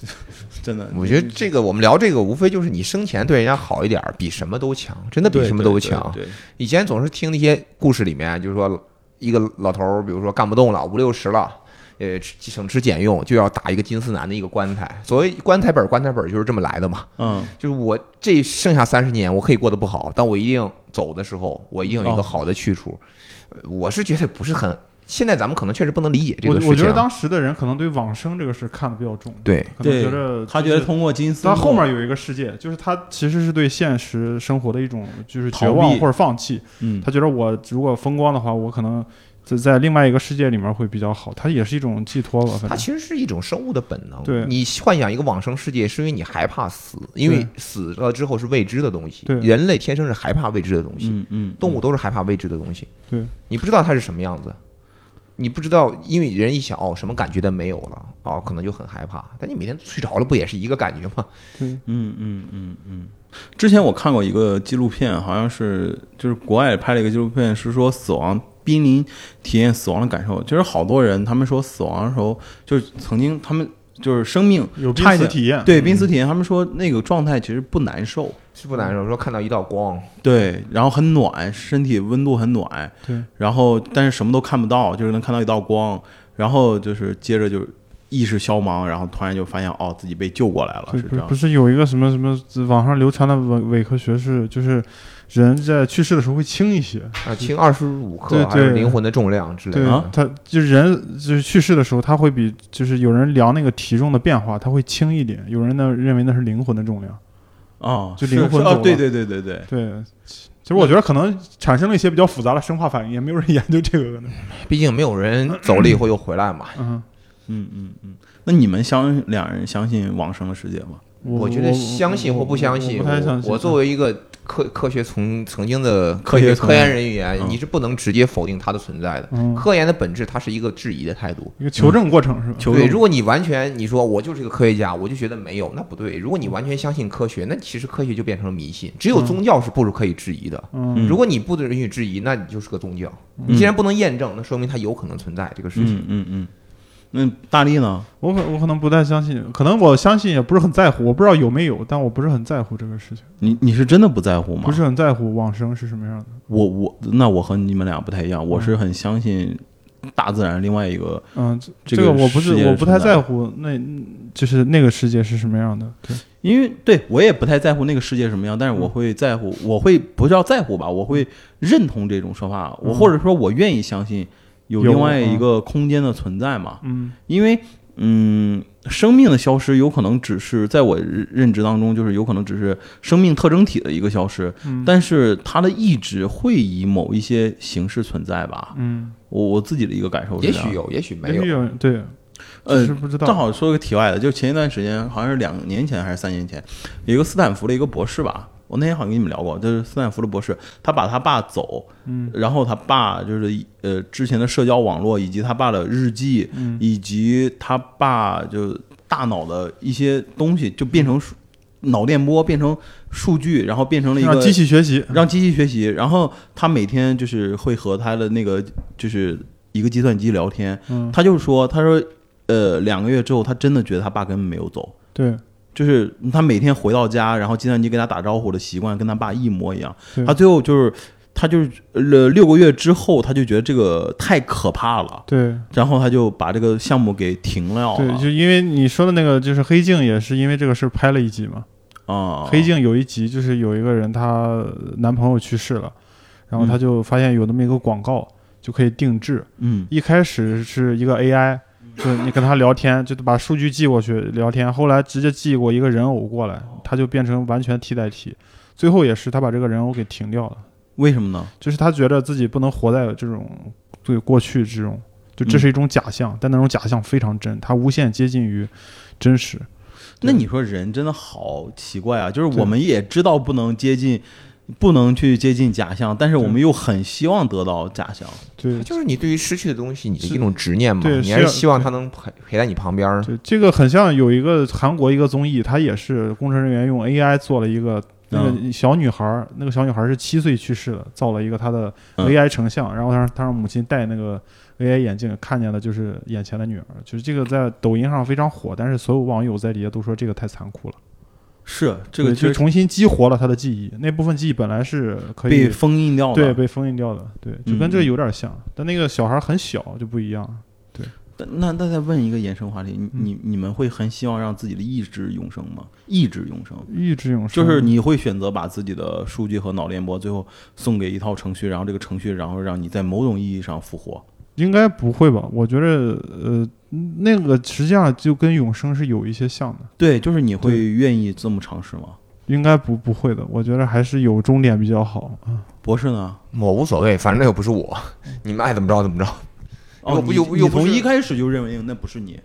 真的。我觉得这个我们聊这个，无非就是你生前对人家好一点儿，比什么都强，真的比什么都强。对，对以前总是听那些故事里面，就是说一个老头儿，比如说干不动了，五六十了。呃，吃省吃俭用就要打一个金丝楠的一个棺材。所谓棺材本儿，棺材本儿就是这么来的嘛。嗯，就是我这剩下三十年，我可以过得不好，但我一定走的时候，我一定有一个哦好的去处。呃我是觉得不是很，现在咱们可能确实不能理解这个事情。我觉得当时的人可能对往生这个事看得比较重，对，可能觉得他觉得通过金丝，他后面有一个世界，就是他其实是对现实生活的一种就是绝逃避望或者放弃。嗯，他觉得我如果风光的话，我可能在在另外一个世界里面会比较好。它也是一种寄托吧，反正它其实是一种生物的本能。对你幻想一个往生世界，是因为你害怕死，因为死了之后是未知的东西。对人类天生是害怕未知的东西，嗯嗯，动物都是害怕未知的东西。对，你不知道它是什么样子，你不知道，因为人一想哦，什么感觉都没有了，哦，可能就很害怕。但你每天睡着了，不也是一个感觉吗？嗯嗯嗯嗯。之前我看过一个纪录片，好像是就是国外拍了一个纪录片，是说死亡濒临体验死亡的感受。就是好多人他们说死亡的时候，就是曾经他们就是生命有濒差一点死体验。对濒死体验，他们说那个状态其实不难受，是不难受，说看到一道光，对，然后很暖，身体温度很暖，对，然后但是什么都看不到，就是能看到一道光，然后就是接着就意识消亡，然后突然就发现哦自己被救过来了，是这样不是不。是有一个什么什么网上流传的伪伪科学是，就是人在去世的时候会轻一些，啊，轻二十五克对还是灵魂的重量之类对的。啊，他就是人就是去世的时候，他会比就是有人量那个体重的变化，他会轻一点，有人呢认为那是灵魂的重量，哦，就灵魂是哦，对对对对对，对。其实我觉得可能产生了一些比较复杂的生化反应，也没有人研究这个可能。毕竟没有人走了以后又回来嘛。嗯，嗯嗯嗯。那你们相两人相信往生的世界吗？我我觉得相信或不相信，我不太相信。我作为一个科科学从曾经的科学科研人员，嗯你是不能直接否定它的存在的。嗯科研的本质，它是一个质疑的态度。一个求证过程是吧？对，如果你完全你说我就是一个科学家，我就觉得没有，那不对。如果你完全相信科学，那其实科学就变成了迷信。只有宗教是不是可以质疑的？嗯如果你不允许质疑，那你就是个宗教。你既然不能验证，那说明它有可能存在这个事情。嗯嗯嗯。那大力呢？我可我可能不太相信，可能我相信也不是很在乎，我不知道有没有，但我不是很在乎这个事情，你你是真的不在乎吗？不是很在乎往生是什么样的。我我那我和你们俩不太一样，我是很相信大自然另外一个，嗯，这这个我不是我不太在在乎，那就是那个世界是什么样的。对，因为对我也不太在乎那个世界什么样，但是我会在乎，我会不是要在乎吧，我会认同这种说法，我嗯或者说我愿意相信有有另外一个空间的存在嘛，嗯。因为嗯，生命的消失有可能只是在我认认知当中，就是有可能只是生命特征体的一个消失，嗯。但是它的意志会以某一些形式存在吧，嗯，我我自己的一个感受是也许有，也许没有。有对，呃不知道。正好说个题外的，就前一段时间，好像是两年前还是三年前，有一个斯坦福的一个博士吧，我那天好像跟你们聊过，就是斯坦福的博士，他把他爸走，嗯然后他爸就是呃之前的社交网络，以及他爸的日记，嗯以及他爸就大脑的一些东西，就变成数脑电波，变成数据，然后变成了一个让机器学习。让机器学习，然后他每天就是会和他的那个就是一个计算机聊天，嗯，他就说，他说，呃，两个月之后，他真的觉得他爸根本没有走，对就是他每天回到家，然后计算机跟他打招呼的习惯跟他爸一模一样。他最后就是，他就是呃六个月之后，他就觉得这个太可怕了，对。然后他就把这个项目给停了对，就因为你说的那个，就是黑镜，也是因为这个事儿拍了一集嘛。啊，黑镜有一集就是有一个人她男朋友去世了，然后她就发现有那么一个广告就可以定制。嗯。一开始是一个 AI，就是你跟他聊天，就把数据寄过去聊天，后来直接寄过一个人偶过来，他就变成完全替代体。最后也是他把这个人偶给停掉了，为什么呢？就是他觉得自己不能活在这种对过去这种，就这是一种假象，但那种假象非常真，它无限接近于真实。那你说人真的好奇怪啊！就是我们也知道不能接近，不能去接近假象，但是我们又很希望得到假象。对就是你对于失去的东西，你的是一种执念嘛。对你还是是希望他能陪陪在你旁边儿。对，这个很像有一个韩国一个综艺，它也是工程人员用 AI 做了一个。那个小女孩儿，那个小女孩儿是七岁去世的，造了一个她的嗯 AI 成像，然后她让她让母亲戴那个 AI 眼镜，看见的就是眼前的女儿，就是这个在抖音上非常火，但是所有网友在底下都说这个太残酷了，是这个就重新激活了他的记忆，那部分记忆本来是可以被封印掉的。对被封印掉的，对，就跟这个嗯有点像，但那个小孩儿很小就不一样，对那那再问一个延伸话题，你嗯你你们会很希望让自己的意志永生吗？意志永生，意志永生，就是你会选择把自己的数据和脑电波最后送给一套程序，然后这个程序然后让你在某种意义上复活。应该不会吧？我觉得，呃，那个实际上就跟永生是有一些像的，对，就是你会愿意这么尝试吗？应该不不会的。我觉得还是有终点比较好啊。博士呢？我无所谓，反正那又不是我，你们爱怎么着怎么着。哦，又不又又不从一开始就认为那不是你，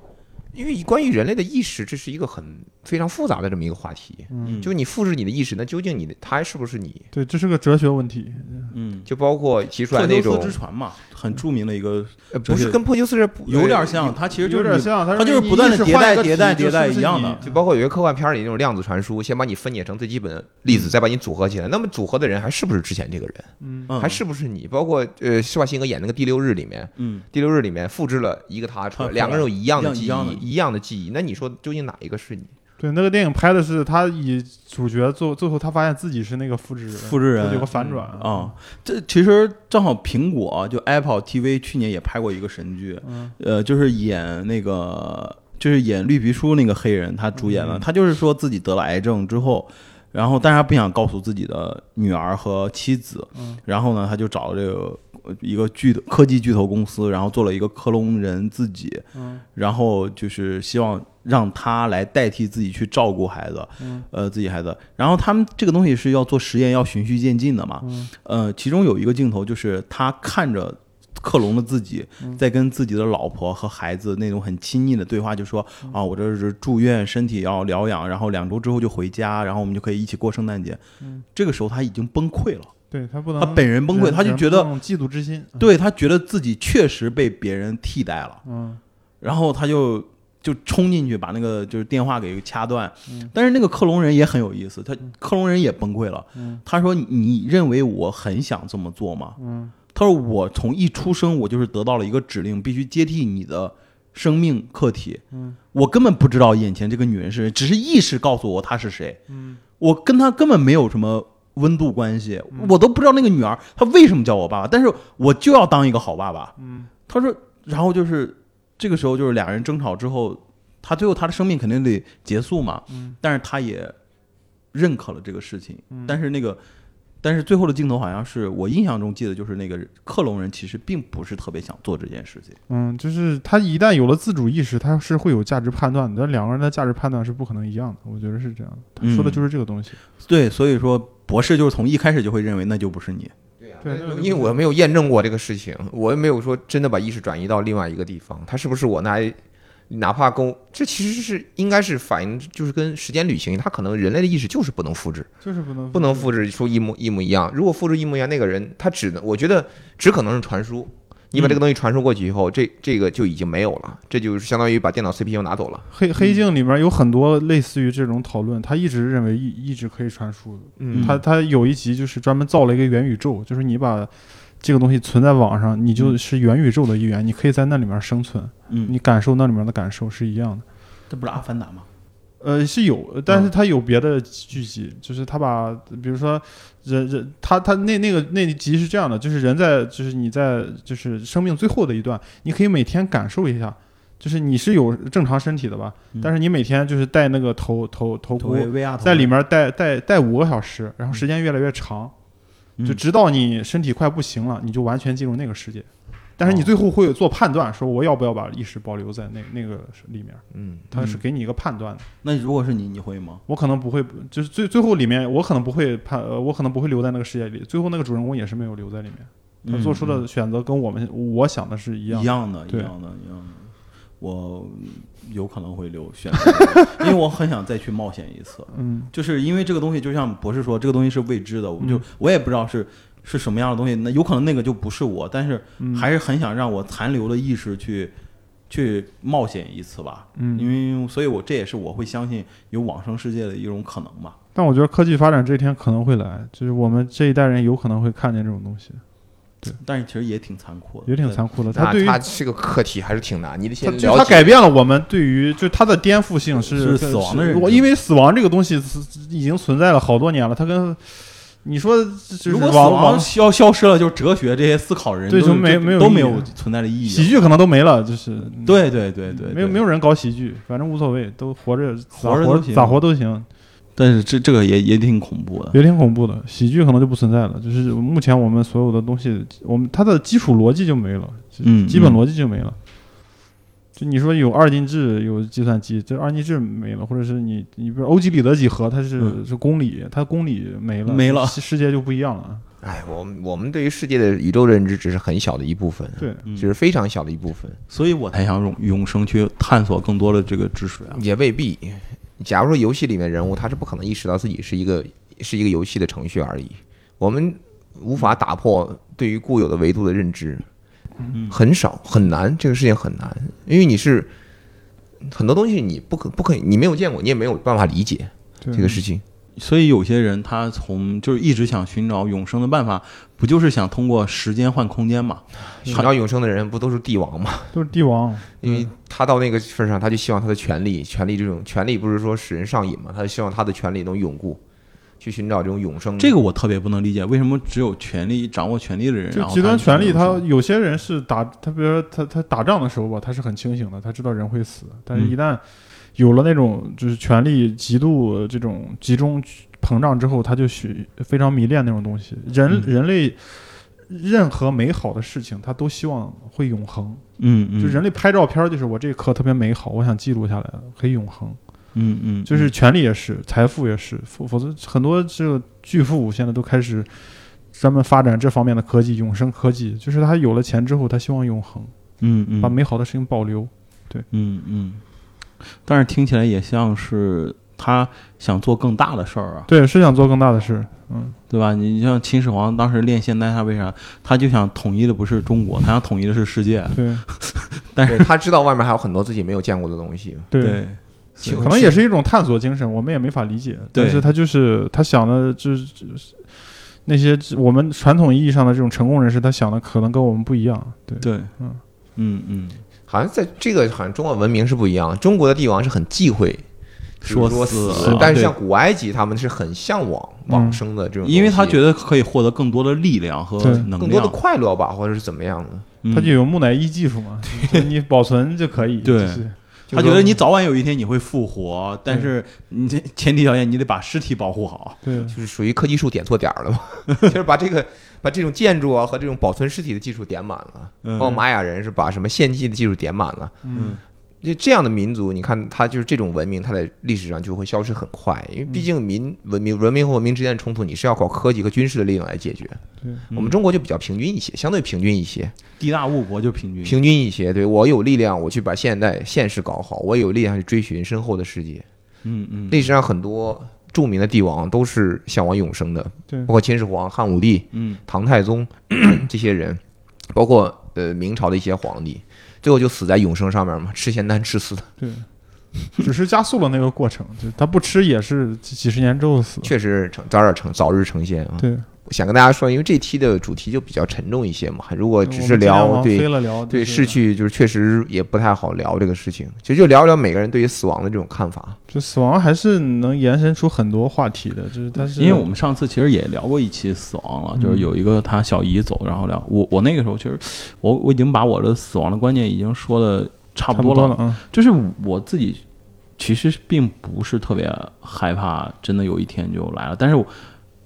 因为关于人类的意识，这是一个很非常复杂的这么一个话题。嗯，就你复制你的意识，那究竟你的他还是不是你？对，这是个哲学问题。嗯，就包括提出来特那种修斯之，船嘛，很著名的一个，呃不是跟破旧四不有点像，它其实就是有点像，它它就是不断的迭代迭代迭代一样的就包括有些科幻片里那种量子传输，先把你分解成最基本的粒子，再把你组合起来。那么组合的人还是不是之前这个人？嗯，嗯还是不是你？包括呃，施瓦辛格演那个《第六日》里面，嗯，《第六日》里面复制了一个他出来，两个人有一样的记忆，一样的记忆。那你说究竟哪一个是你？对，那个电影拍的是他以主角做最后他发现自己是那个复制人，复制人有个反转啊、这其实正好苹果就 Apple TV 去年也拍过一个神剧，嗯呃，就是演那个就是演绿皮书那个黑人，他主演了，嗯他就是说自己得了癌症之后。然后，但是他不想告诉自己的女儿和妻子，嗯然后呢，他就找了这个呃一个巨的科技巨头公司，然后做了一个克隆人自己，嗯然后就是希望让他来代替自己去照顾孩子，嗯。呃，自己孩子。然后他们这个东西是要做实验，要循序渐进的嘛。嗯。呃，其中有一个镜头就是他看着克隆的自己嗯。在跟自己的老婆和孩子那种很亲密的对话，就说嗯。啊，我这是住院，身体要疗养，然后两周之后就回家，然后我们就可以一起过圣诞节。嗯。这个时候他已经崩溃了，对他不能他本人崩溃，他就觉得嫉妒之心，对他觉得自己确实被别人替代了。嗯。然后他就就冲进去把那个就是电话给掐断。嗯但是那个克隆人也很有意思，他克隆人也崩溃了。嗯他说：“你认为我很想这么做吗嗯？”他说：“我从一出生我就是得到了一个指令，必须接替你的生命课题。嗯我根本不知道眼前这个女人是谁，只是意识告诉我她是谁。嗯我跟她根本没有什么。”温度关系，嗯我都不知道那个女儿她为什么叫我爸爸，但是我就要当一个好爸爸。嗯他说，然后就是这个时候，就是俩人争吵之后，他最后他的生命肯定得结束嘛，嗯但是他也认可了这个事情，嗯但是那个，但是最后的镜头好像是我印象中记得就是那个克隆人其实并不是特别想做这件事情，嗯，就是他一旦有了自主意识，他是会有价值判断的。但两个人的价值判断是不可能一样的，我觉得是这样的。他说的嗯就是这个东西。对，所以说博士就是从一开始就会认为那就不是你，对因为我没有验证过这个事情，我也没有说真的把意识转移到另外一个地方，它是不是我那？哪怕跟我这其实是应该是反映，就是跟时间旅行，它可能人类的意识就是不能复制，就是不能不能复制出一模一模一样。如果复制一模一样，那个人他只能，我觉得只可能是传输。你把这个东西传输过去以后，这这个就已经没有了，这就是相当于把电脑 CPU 拿走了。黑黑镜里面有很多类似于这种讨论，他一直认为一一直可以传输的。嗯他他有一集就是专门造了一个元宇宙，就是你把这个东西存在网上，你就是元宇宙的一员，你可以在那里面生存，嗯，你感受那里面的感受是一样的。这不是阿凡达吗？呃，是有，但是他有别的剧集，就是他把，比如说人人他他那那个那一集是这样的，就是人在就是你在就是生命最后的一段，你可以每天感受一下，就是你是有正常身体的吧，嗯但是你每天就是戴那个头头头箍，在里面戴戴戴五个小时，然后时间越来越长，嗯就直到你身体快不行了，你就完全进入那个世界。但是你哦最后会有做判断，说我要不要把意识保留在那那个里面，嗯，它是给你一个判断的。那如果是你，你会吗？我可能不会，就是最最后里面，我可能不会判，呃，我可能不会留在那个世界里。最后那个主人公也是没有留在里面，他做出的选择跟我们我想的是一样一样的，一样的，一样的。我有可能会留选择，因为我很想再去冒险一次。嗯就是因为这个东西，就像博士说，这个东西是未知的，我就嗯我也不知道是是什么样的东西。那有可能那个就不是我，但是嗯，还是很想让我残留的意识去去冒险一次吧。嗯，因为，所以我这也是我会相信有往生世界的一种可能吧。但我觉得科技发展这一天可能会来，就是我们这一代人有可能会看见这种东西，对但是其实也挺残酷的，也挺残酷的。它对于他这个课题还是挺难，你得先它就它了解。改变了我们对于就它的颠覆性是是死亡的认知我因为死亡这个东西是已经存在了好多年了，它跟你说如果死网亡消消失了，就是哲学这些思考人都对就没没有都没有存在的意义。喜剧可能都没了，就是对对对对，对没有没有人搞喜剧，反正无所谓，都活着咋活着都行活咋活都行，但是这这个也也挺恐怖的。也挺恐怖的。喜剧可能就不存在了，就是目前我们所有的东西，我们它的基础逻辑就没了，嗯嗯基本逻辑就没了。就你说有二进制，有计算机，这二进制没了，或者是你你比如欧几里得几何，它是、嗯是公理，它公理没了，没了世世界就不一样了。哎，我们我们对于世界的宇宙认知只是很小的一部分，对，嗯只是非常小的一部分，所以我才想永永生去探索更多的这个知识啊。也未必。假如说游戏里面人物他是不可能意识到自己是一个是一个游戏的程序而已，我们无法打破对于固有的维度的认知，嗯很少很难，这个事情很难，因为你是很多东西你不可不可以，你没有见过，你也没有办法理解这个事情。所以有些人他从就是一直想寻找永生的办法，不就是想通过时间换空间嘛？寻找永生的人不都是帝王吗？都是帝王，因为他到那个份上，他就希望他的权利，权利这种权利不是说使人上瘾嘛，他就希望他的权利能永固，去寻找这种永生。这个我特别不能理解，为什么只有权力掌握权力的人，就然后极端权力，他有些人是打他，比如说他他打仗的时候吧，他是很清醒的，他知道人会死，但是嗯一旦有了那种就是权力极度这种集中膨胀之后，他就许非常迷恋那种东西。人、嗯人类任何美好的事情，他都希望会永恒。嗯嗯，就人类拍照片，就是我这一刻特别美好，我想记录下来，可以永恒。嗯嗯，就是权力也是，财富也是，否否则很多这个巨富现在都开始专门发展这方面的科技，永生科技，就是他有了钱之后，他希望永恒，嗯嗯把美好的事情保留。对嗯嗯，但是听起来也像是他想做更大的事儿啊，对，是想做更大的事，嗯，对吧？你像秦始皇当时炼现代，他为啥？他就想统一的不是中国，他想统一的是世界。对 但是他知道外面还有很多自己没有见过的东西。对，可能也是一种探索精神，我们也没法理解，对但是他就是他想的，就是就是那些我们传统意义上的这种成功人士，他想的可能跟我们不一样，对，对，嗯。嗯嗯，好像在这个好像中国文明是不一样，中国的帝王是很忌讳说说死死，但是像古埃及他们是很向往往生的这种因为他觉得可以获得更多的力量和能量更多的，快乐吧，或者是怎么样的。嗯。他就有木乃伊技术嘛，你保存就可以，对就是他觉得你早晚有一天你会复活，但是你这前提条件你得把尸体保护好。对就是属于科技树点错点儿了嘛，就是把这个把这种建筑啊和这种保存尸体的技术点满了，嗯包括玛雅人是把什么献祭的技术点满了。嗯就这样的民族，你看它就是这种文明，它在历史上就会消失很快，因为嗯毕竟民文明文明和文明之间的冲突，你是要靠科技和军事的力量来解决。对，我们中国就比较平均一些，相对平均一些，地大物博就平均，平均一些。对我有力量，我去把现代现实搞好；我有力量去追寻身后的世界。嗯嗯，历史上很多著名的帝王都是向往永生的，对包括秦始皇、汉武帝、嗯唐太宗 这些人，包括呃明朝的一些皇帝，最后就死在永生上面嘛，吃仙丹吃死的，对，只是加速了那个过程，就他不吃也是几几十年之后死，确实成早点成早日成仙啊。对，我想跟大家说，因为这期的主题就比较沉重一些嘛，如果只是聊对对逝去，就是确实也不太好聊这个事情，其实就聊聊每个人对于死亡的这种看法。就死亡还是能延伸出很多话题的，就是但是因为我们上次其实也聊过一期死亡了，嗯就是有一个他小姨走，然后聊我我那个时候其实我我已经把我的死亡的观念已经说的差差不多了，多了啊，就是我自己其实并不是特别害怕，真的有一天就来了。但是我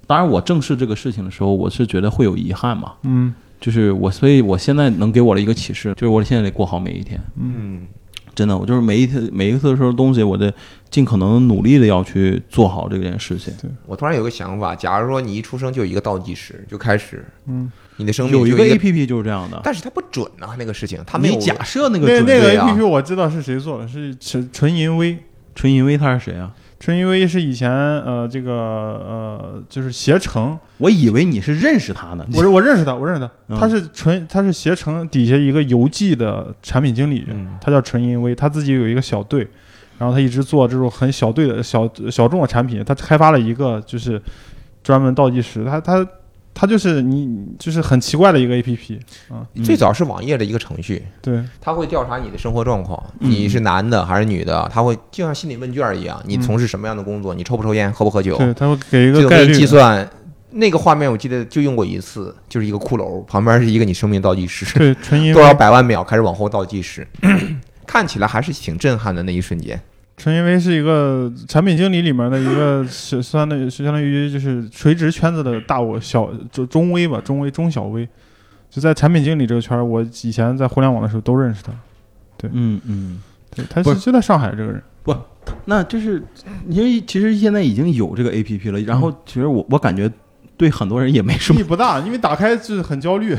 当然我正视这个事情的时候，我是觉得会有遗憾嘛。嗯就是我，所以我现在能给我的一个启示，就是我现在得过好每一天。嗯，真的，我就是每一次每一次的时候东西，我得尽可能努力的要去做好这件事情。对我突然有个想法，假如说你一出生就有一个倒计时，就开始嗯，你的生命有一个 A P P 就是这样的，但是它不准啊，那个事情它没有假设那个准那那个 A 啊 P P 我知道是谁做的，是纯纯银威。纯银威他是谁啊？纯银威是以前呃这个呃就是携程，我以为你是认识他呢。我是我认识他，我认识他，嗯。他是纯他是携程底下一个邮寄的产品经理，嗯。他叫纯银威，他自己有一个小队，然后他一直做这种很小队的小小众的产品，他开发了一个就是专门倒计时，他他他就是你就是很奇怪的一个 A P P 啊，嗯。最早是网页的一个程序，对。它会调查你的生活状况，嗯。你是男的还是女的，它会就像心理问卷一样，你嗯。从事什么样的工作，你抽不抽烟，喝不喝酒，对，他会给一个概率计算。那个画面我记得就用过一次，就是一个骷髅旁边是一个你生命倒计时，对多少 百万秒开始往后倒计时，看起来还是挺震撼的那一瞬间。纯银威是一个产品经理里面的一个是相当于是相当于就是垂直圈子的大我小就中微吧，中微中小微，就在产品经理这个圈儿，我以前在互联网的时候都认识他。对嗯嗯，对，他是是就在上海这个人。不那就是因为其实现在已经有这个 A P P 了，然后其实我我感觉对很多人也没什么意义不大，因为打开就是很焦虑，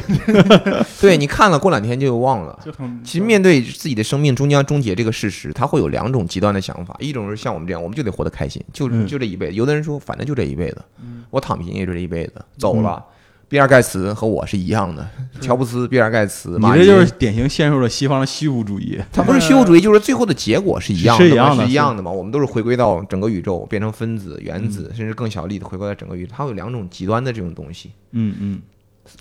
对你看了，过两天就忘了。就很其实面对自己的生命终将终结这个事实，他会有两种极端的想法，一种是像我们这样，我们就得活得开心，就嗯就这一辈子。有的人说，反正就这一辈子，我躺平也就这一辈子，走了，比尔盖茨和我是一样的，乔布斯、比尔盖茨，你这就是典型陷入了西方的虚无主义。他不是虚无主义，就是最后的结果是一样的，是一样的是一样的嘛。我们都是回归到整个宇宙，变成分子、原子，甚至更小粒的回归到整个宇宙。它有两种极端的这种东西。嗯嗯，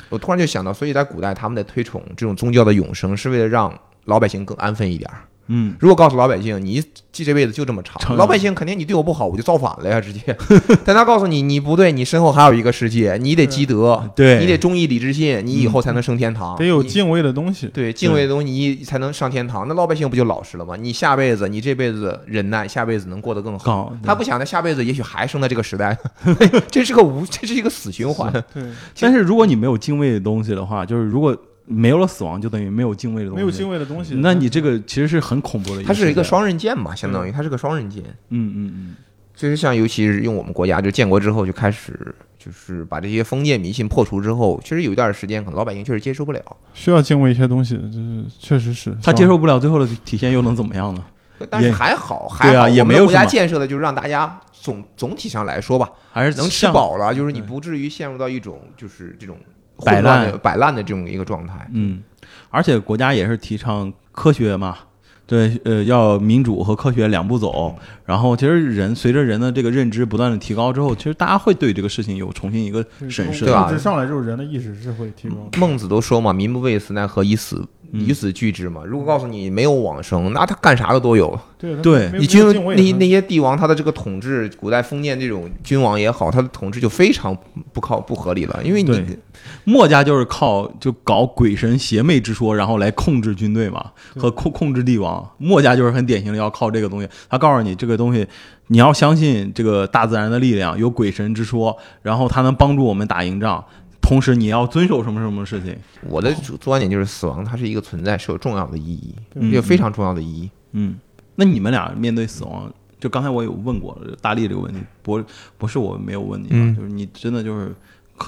我突然就想到，所以在古代他们在推崇这种宗教的永生，是为了让老百姓更安分一点儿。嗯，如果告诉老百姓你这辈子就这么长，老百姓肯定你对我不好，我就造反了呀，直接。但他告诉你你不对，你身后还有一个世界，你得积德，对你得忠义礼智信，你以后才能升天堂，得有敬畏的东西。对敬畏的东西，你才能上天堂。那老百姓不就老实了吗？你下辈子，你这辈子忍耐，下辈子能过得更好。他不想他下辈子也许还生在这个时代，这是个无，这是一个死循环。对，但是如果你没有敬畏的东西的话，就是如果没有了死亡，就等于没有敬畏的东西。没有敬畏的东西。那你这个其实是很恐怖的一个。它是一个，双刃剑嘛，相当于它是个双刃剑。嗯嗯嗯，其实像尤其是用我们国家，就建国之后就开始，就是把这些封建迷信破除之后，其实有一段时间可能老百姓确实接受不了。需要敬畏一些东西，就是确实是他接受不了，最后的体现又能怎么样呢？但是还好，还对啊好，也没有国家建设的就是让大家总总体上来说吧，还是能吃饱了，就是你不至于陷入到一种就是这种摆烂。摆烂的这种一个状态。嗯，而且国家也是提倡科学嘛，对，呃，要民主和科学两步走。然后其实人随着人的这个认知不断的提高之后，其实大家会对这个事情有重新一个审视。对上来之后，人的意识是会提高。孟子都说嘛，民不畏死，奈何以死？嗯。以死惧之嘛。如果告诉你没有往生，那他干啥的都有。对对。你君那那些帝王，他的这个统治，古代封建这种君王也好，他的统治就非常不靠不合理了，因为你对墨家就是靠就搞鬼神邪魅之说，然后来控制军队嘛，和控控制帝王。墨家就是很典型的要靠这个东西，他告诉你这个东西，你要相信这个大自然的力量，有鬼神之说，然后它能帮助我们打赢仗。同时，你要遵守什么什么事情？我的主观点就是，死亡它是一个存在，是有重要的意义，嗯有非常重要的意义。嗯，那你们俩面对死亡，就刚才我有问过大力这个问题，不不是我没有问你啊，嗯就是你真的就是，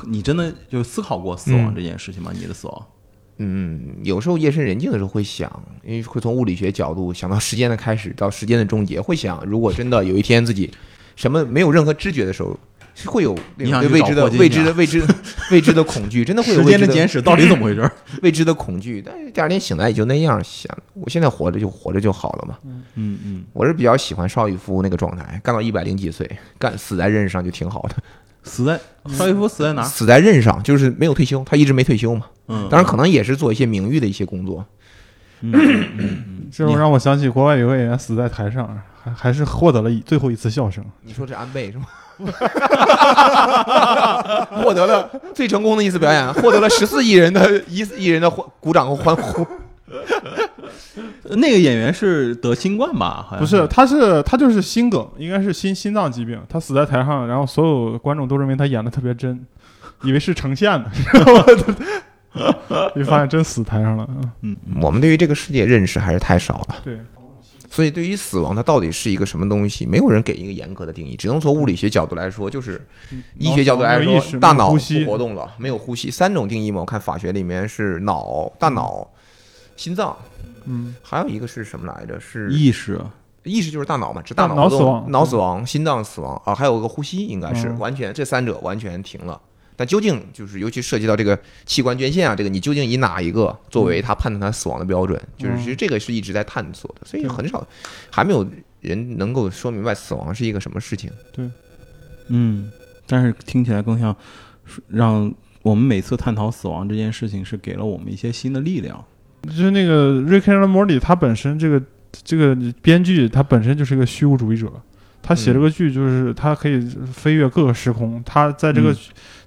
你真的就思考过死亡嗯这件事情吗？你的死亡？嗯，有时候夜深人静的时候会想，因为会从物理学角度想到时间的开始到时间的终结，会想，如果真的有一天自己什么没有任何知觉的时候，是会有对未知的未知的未知的未知的恐惧，真的会有时间的未知的简史到底怎么回事？未知的恐惧。但是第二天醒来也就那样想，我现在活着就活着就好了嘛。嗯嗯，我是比较喜欢邵逸夫那个状态，干到一百零几岁，干死在任上就挺好的。死在邵逸夫死在哪儿？死在任上就是没有退休，他一直没退休嘛。嗯，当然可能也是做一些名誉的一些工作。嗯嗯嗯这种让我想起国外有个演员死在台上，还还是获得了最后一次笑声。你说这安倍是吗？获得了最成功的一次表演，获得了十四亿人的一亿人的欢鼓掌和欢呼。嗯，那个演员是得新冠吧？好像不是，他是他就是心梗，应该是心心脏疾病。他死在台上，然后所有观众都认为他演的特别真，以为是呈现的，然后一发现真死台上了。嗯嗯，我们对于这个世界认识还是太少了，对，所以对于死亡它到底是一个什么东西，没有人给一个严格的定义，只能从物理学角度来说，就是医学角度来说，大脑不没有呼吸活动了，没有呼吸，三种定义嘛。我看法学里面是脑、大脑、心脏，嗯，还有一个是什么来着？是意识。意识就是大脑嘛，指大大脑脑死亡脑死亡、心脏死亡啊，还有个呼吸，应该是嗯完全这三者完全停了。但究竟就是，尤其涉及到这个器官捐献啊，这个你究竟以哪一个作为他判断他死亡的标准？就是其实这个是一直在探索的，所以很少还没有人能够说明白死亡是一个什么事情。对嗯，但是听起来更像让我们每次探讨死亡这件事情，是给了我们一些新的力量。就是那个《Rick and Morty》，他本身这个这个编剧，他本身就是一个虚无主义者。他写这个剧就是他可以飞越各个时空，他在这个、嗯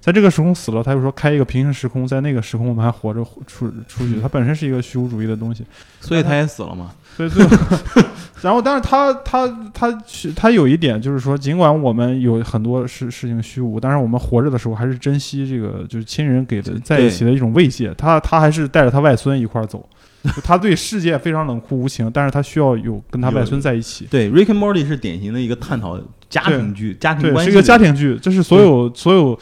在这个时空死了，他就说开一个平行时空，在那个时空我们还活着出出去。他本身是一个虚无主义的东西，所以他也死了嘛。所以最后，然后但是他他他他有一点就是说，尽管我们有很多事事情虚无，但是我们活着的时候还是珍惜这个就是亲人给的在一起的一种慰藉。他他还是带着他外孙一块儿走，就他对世界非常冷酷无情，但是他需要有跟他外孙在一起。对，Rick and Morty 是典型的一个探讨家庭剧、家庭对，关系，是一个家。庭剧，这是所有所有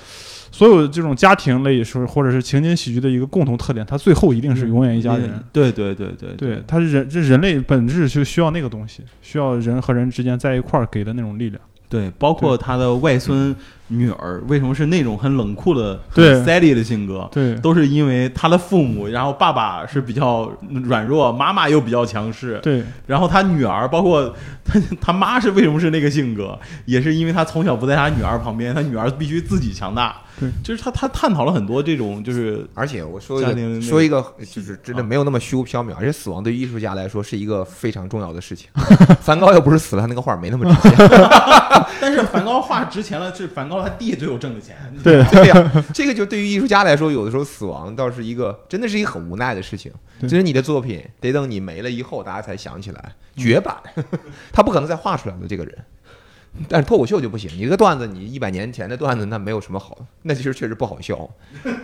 所有这种家庭类是或者是情景喜剧的一个共同特点，它最后一定是永远一家人。对对对对对，它是人这人类本质就需要那个东西，需要人和人之间在一块儿给的那种力量。对，包括他的外孙，女儿为什么是那种很冷酷的、对。很 steady 的性格，对。都是因为他的父母，然后爸爸是比较软弱，妈妈又比较强势，对。然后他女儿，包括他他妈是为什么是那个性格，也是因为他从小不在他女儿旁边，他女儿必须自己强大。对，就是他他探讨了很多这种就是而且我说一个说一个，就是真的没有那么虚无缥缈，而且死亡对于艺术家来说是一个非常重要的事情。梵高又不是死了，他那个画没那么值钱。但是梵高画值钱了，是梵高他弟最有挣的钱。对对呀、这个就对于艺术家来说，有的时候死亡倒是一个真的是一个很无奈的事情。就是你的作品得等你没了以后，大家才想起来绝版，他不可能再画出来了这个人。但是脱口秀就不行，你这个段子，你一百年前的段子，那没有什么好，那其实确实不好笑。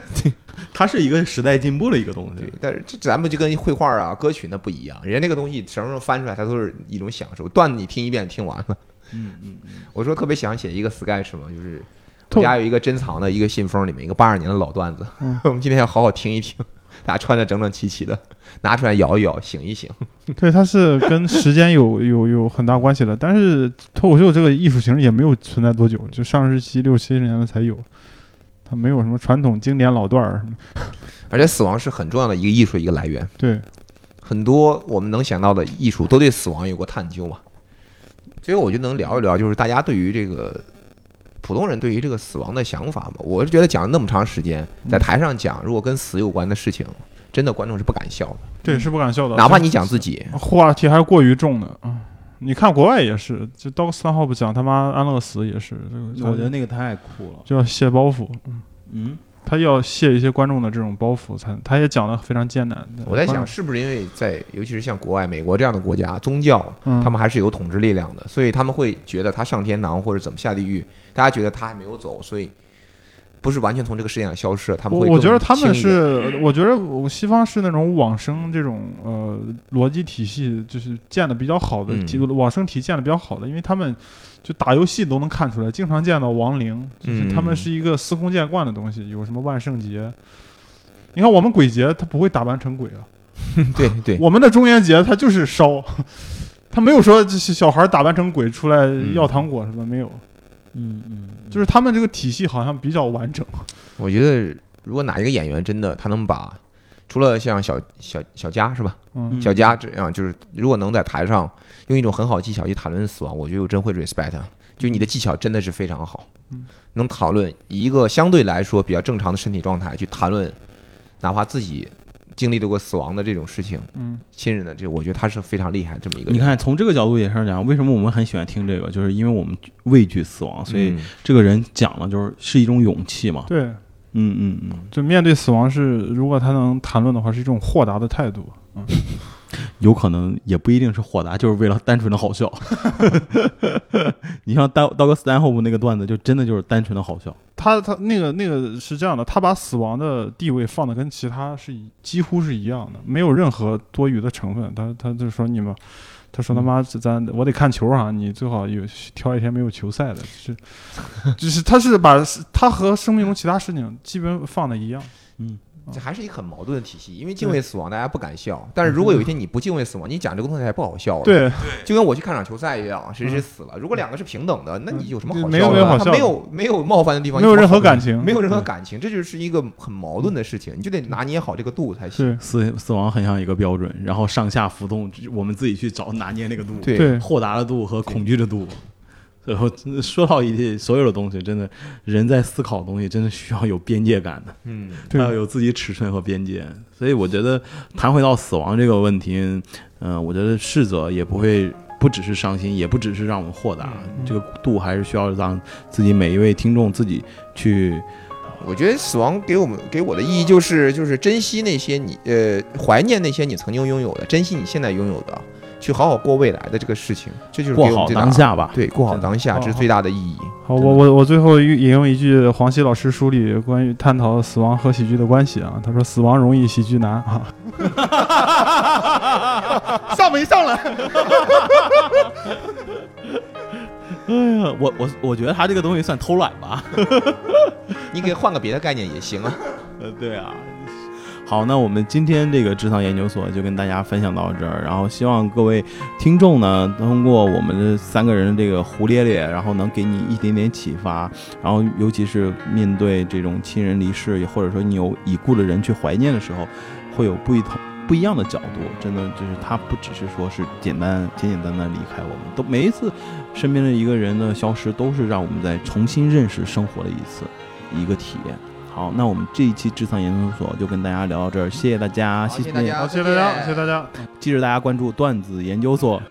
它是一个时代进步的一个东对西。，但是这咱们就跟绘画啊、歌曲那不一样，人家那个东西什么时候翻出来，它都是一种享受。段子你听一遍听完了，嗯嗯，我说特别想写一个 sketch 嘛，就是透我家有一个珍藏的一个信封，里面一个八二年的老段子，嗯 我们今天要好好听一听。大家穿的整整齐齐的，拿出来摇一摇，醒一醒。对，它是跟时间有 有有很大关系的。但是脱口秀这个艺术形式也没有存在多久，就上世纪六七十年代才有，它没有什么传统经典老段儿什么。而且死亡是很重要的一个艺术一个来源，对，很多我们能想到的艺术都对死亡有过探究嘛。所以我就能聊一聊，就是大家对于这个普通人对于这个死亡的想法嘛。我是觉得讲了那么长时间，在台上讲，如果跟死有关的事情，真的观众是不敢笑的，对，是不敢笑的。哪怕你讲自己，话题还是过于重的啊。你看国外也是，就 Dog Stanhope 讲他妈安乐死也是，这个我觉得那个太酷了。就要卸包袱，嗯，他要卸一些观众的这种包袱，才他也讲的非常艰难。我在想，是不是因为在尤其是像国外、美国这样的国家，宗教嗯他们还是有统治力量的，所以他们会觉得他上天堂或者怎么下地狱，大家觉得他还没有走，所以不是完全从这个世界上消失。他们会我觉得他们是，我觉得我西方是那种往生这种呃逻辑体系，就是建的比较好的，往生体建的比较好的，因为他们就打游戏都能看出来，经常见到亡灵，就是他们嗯是一个司空见惯的东西，有什么万圣节。你看我们鬼节，他不会打扮成鬼啊，对对，我们的中元节他就是烧，他没有说这些小孩打扮成鬼出来嗯要糖果什么，没有，嗯嗯嗯，就是他们这个体系好像比较完整。我觉得如果哪一个演员真的他能把，除了像小小小佳是吧，嗯，小佳这样，就是如果能在台上用一种很好技巧去谈论死亡，我觉得我真会 respect 他。就你的技巧真的是非常好。嗯，能讨论以一个相对来说比较正常的身体状态去谈论，哪怕自己经历了过死亡的这种事情，嗯，亲人的这，我觉得他是非常厉害这么一个人。你看从这个角度也是讲，为什么我们很喜欢听这个，就是因为我们畏惧死亡，所以嗯这个人讲了就是是一种勇气嘛。对，嗯嗯嗯，就面对死亡是，如果他能谈论的话，是一种豁达的态度。有可能也不一定是豁达，就是为了单纯的好笑。你像刀刀哥斯坦后部那个段子，就真的就是单纯的好笑。他他那个那个是这样的，他把死亡的地位放的跟其他是几乎是一样的，没有任何多余的成分。他他就说你们，他说他妈咱我得看球啊，你最好有挑一天没有球赛的，就是就是他是把他和生命中其他事情基本放的一样。这还是一个很矛盾的体系，因为敬畏死亡大家不敢笑，但是如果有一天你不敬畏死亡，你讲这个东西还不好笑了。，对，就跟我去看场球赛一样，谁谁死了，如果两个是平等的，那你有什么好笑的？没有没有好笑他没有没有冒犯的地方，没有任何感情，没有任何感情，这就是一个很矛盾的事情，你就得拿捏好这个度才行。死死亡很像一个标准，然后上下浮动，我们自己去找拿捏那个度，对。对。豁达的度和恐惧的度。然后说到一些所有的东西，真的人在思考的东西，真的需要有边界感的。嗯，对要有自己尺寸和边界。所以我觉得谈回到死亡这个问题，嗯、我觉得逝者也不会不只是伤心，也不只是让我们豁达，嗯这个度还是需要让自己每一位听众自己去。我觉得死亡给我们给我的意义就是就是珍惜那些你呃怀念那些你曾经拥有的，珍惜你现在拥有的，去好好过未来的这个事情，这就是给过好当下吧。对，过好当下，这是最大的意义。好，我我我最后引用一句黄西老师书里关于探讨死亡和喜剧的关系啊，他说死亡容易，喜剧难啊。上没上来？哎呀，我我我觉得他这个东西算偷懒吧。你给换个别的概念也行啊。呃，对啊，好，那我们今天这个智丧研究所就跟大家分享到这儿，然后希望各位听众呢，通过我们的三个人这个胡咧咧，然后能给你一点点启发，然后尤其是面对这种亲人离世，或者说你有已故的人去怀念的时候，会有不一同。不一样的角度，真的就是他不只是说是简单简简单单离开我们，都每一次身边的一个人的消失，都是让我们在重新认识生活的一次一个体验。好，那我们这一期智藏研究所就跟大家聊到这儿，谢谢大家，谢谢谢大家好，谢谢大家，谢谢大家。记着大家关注段子研究所。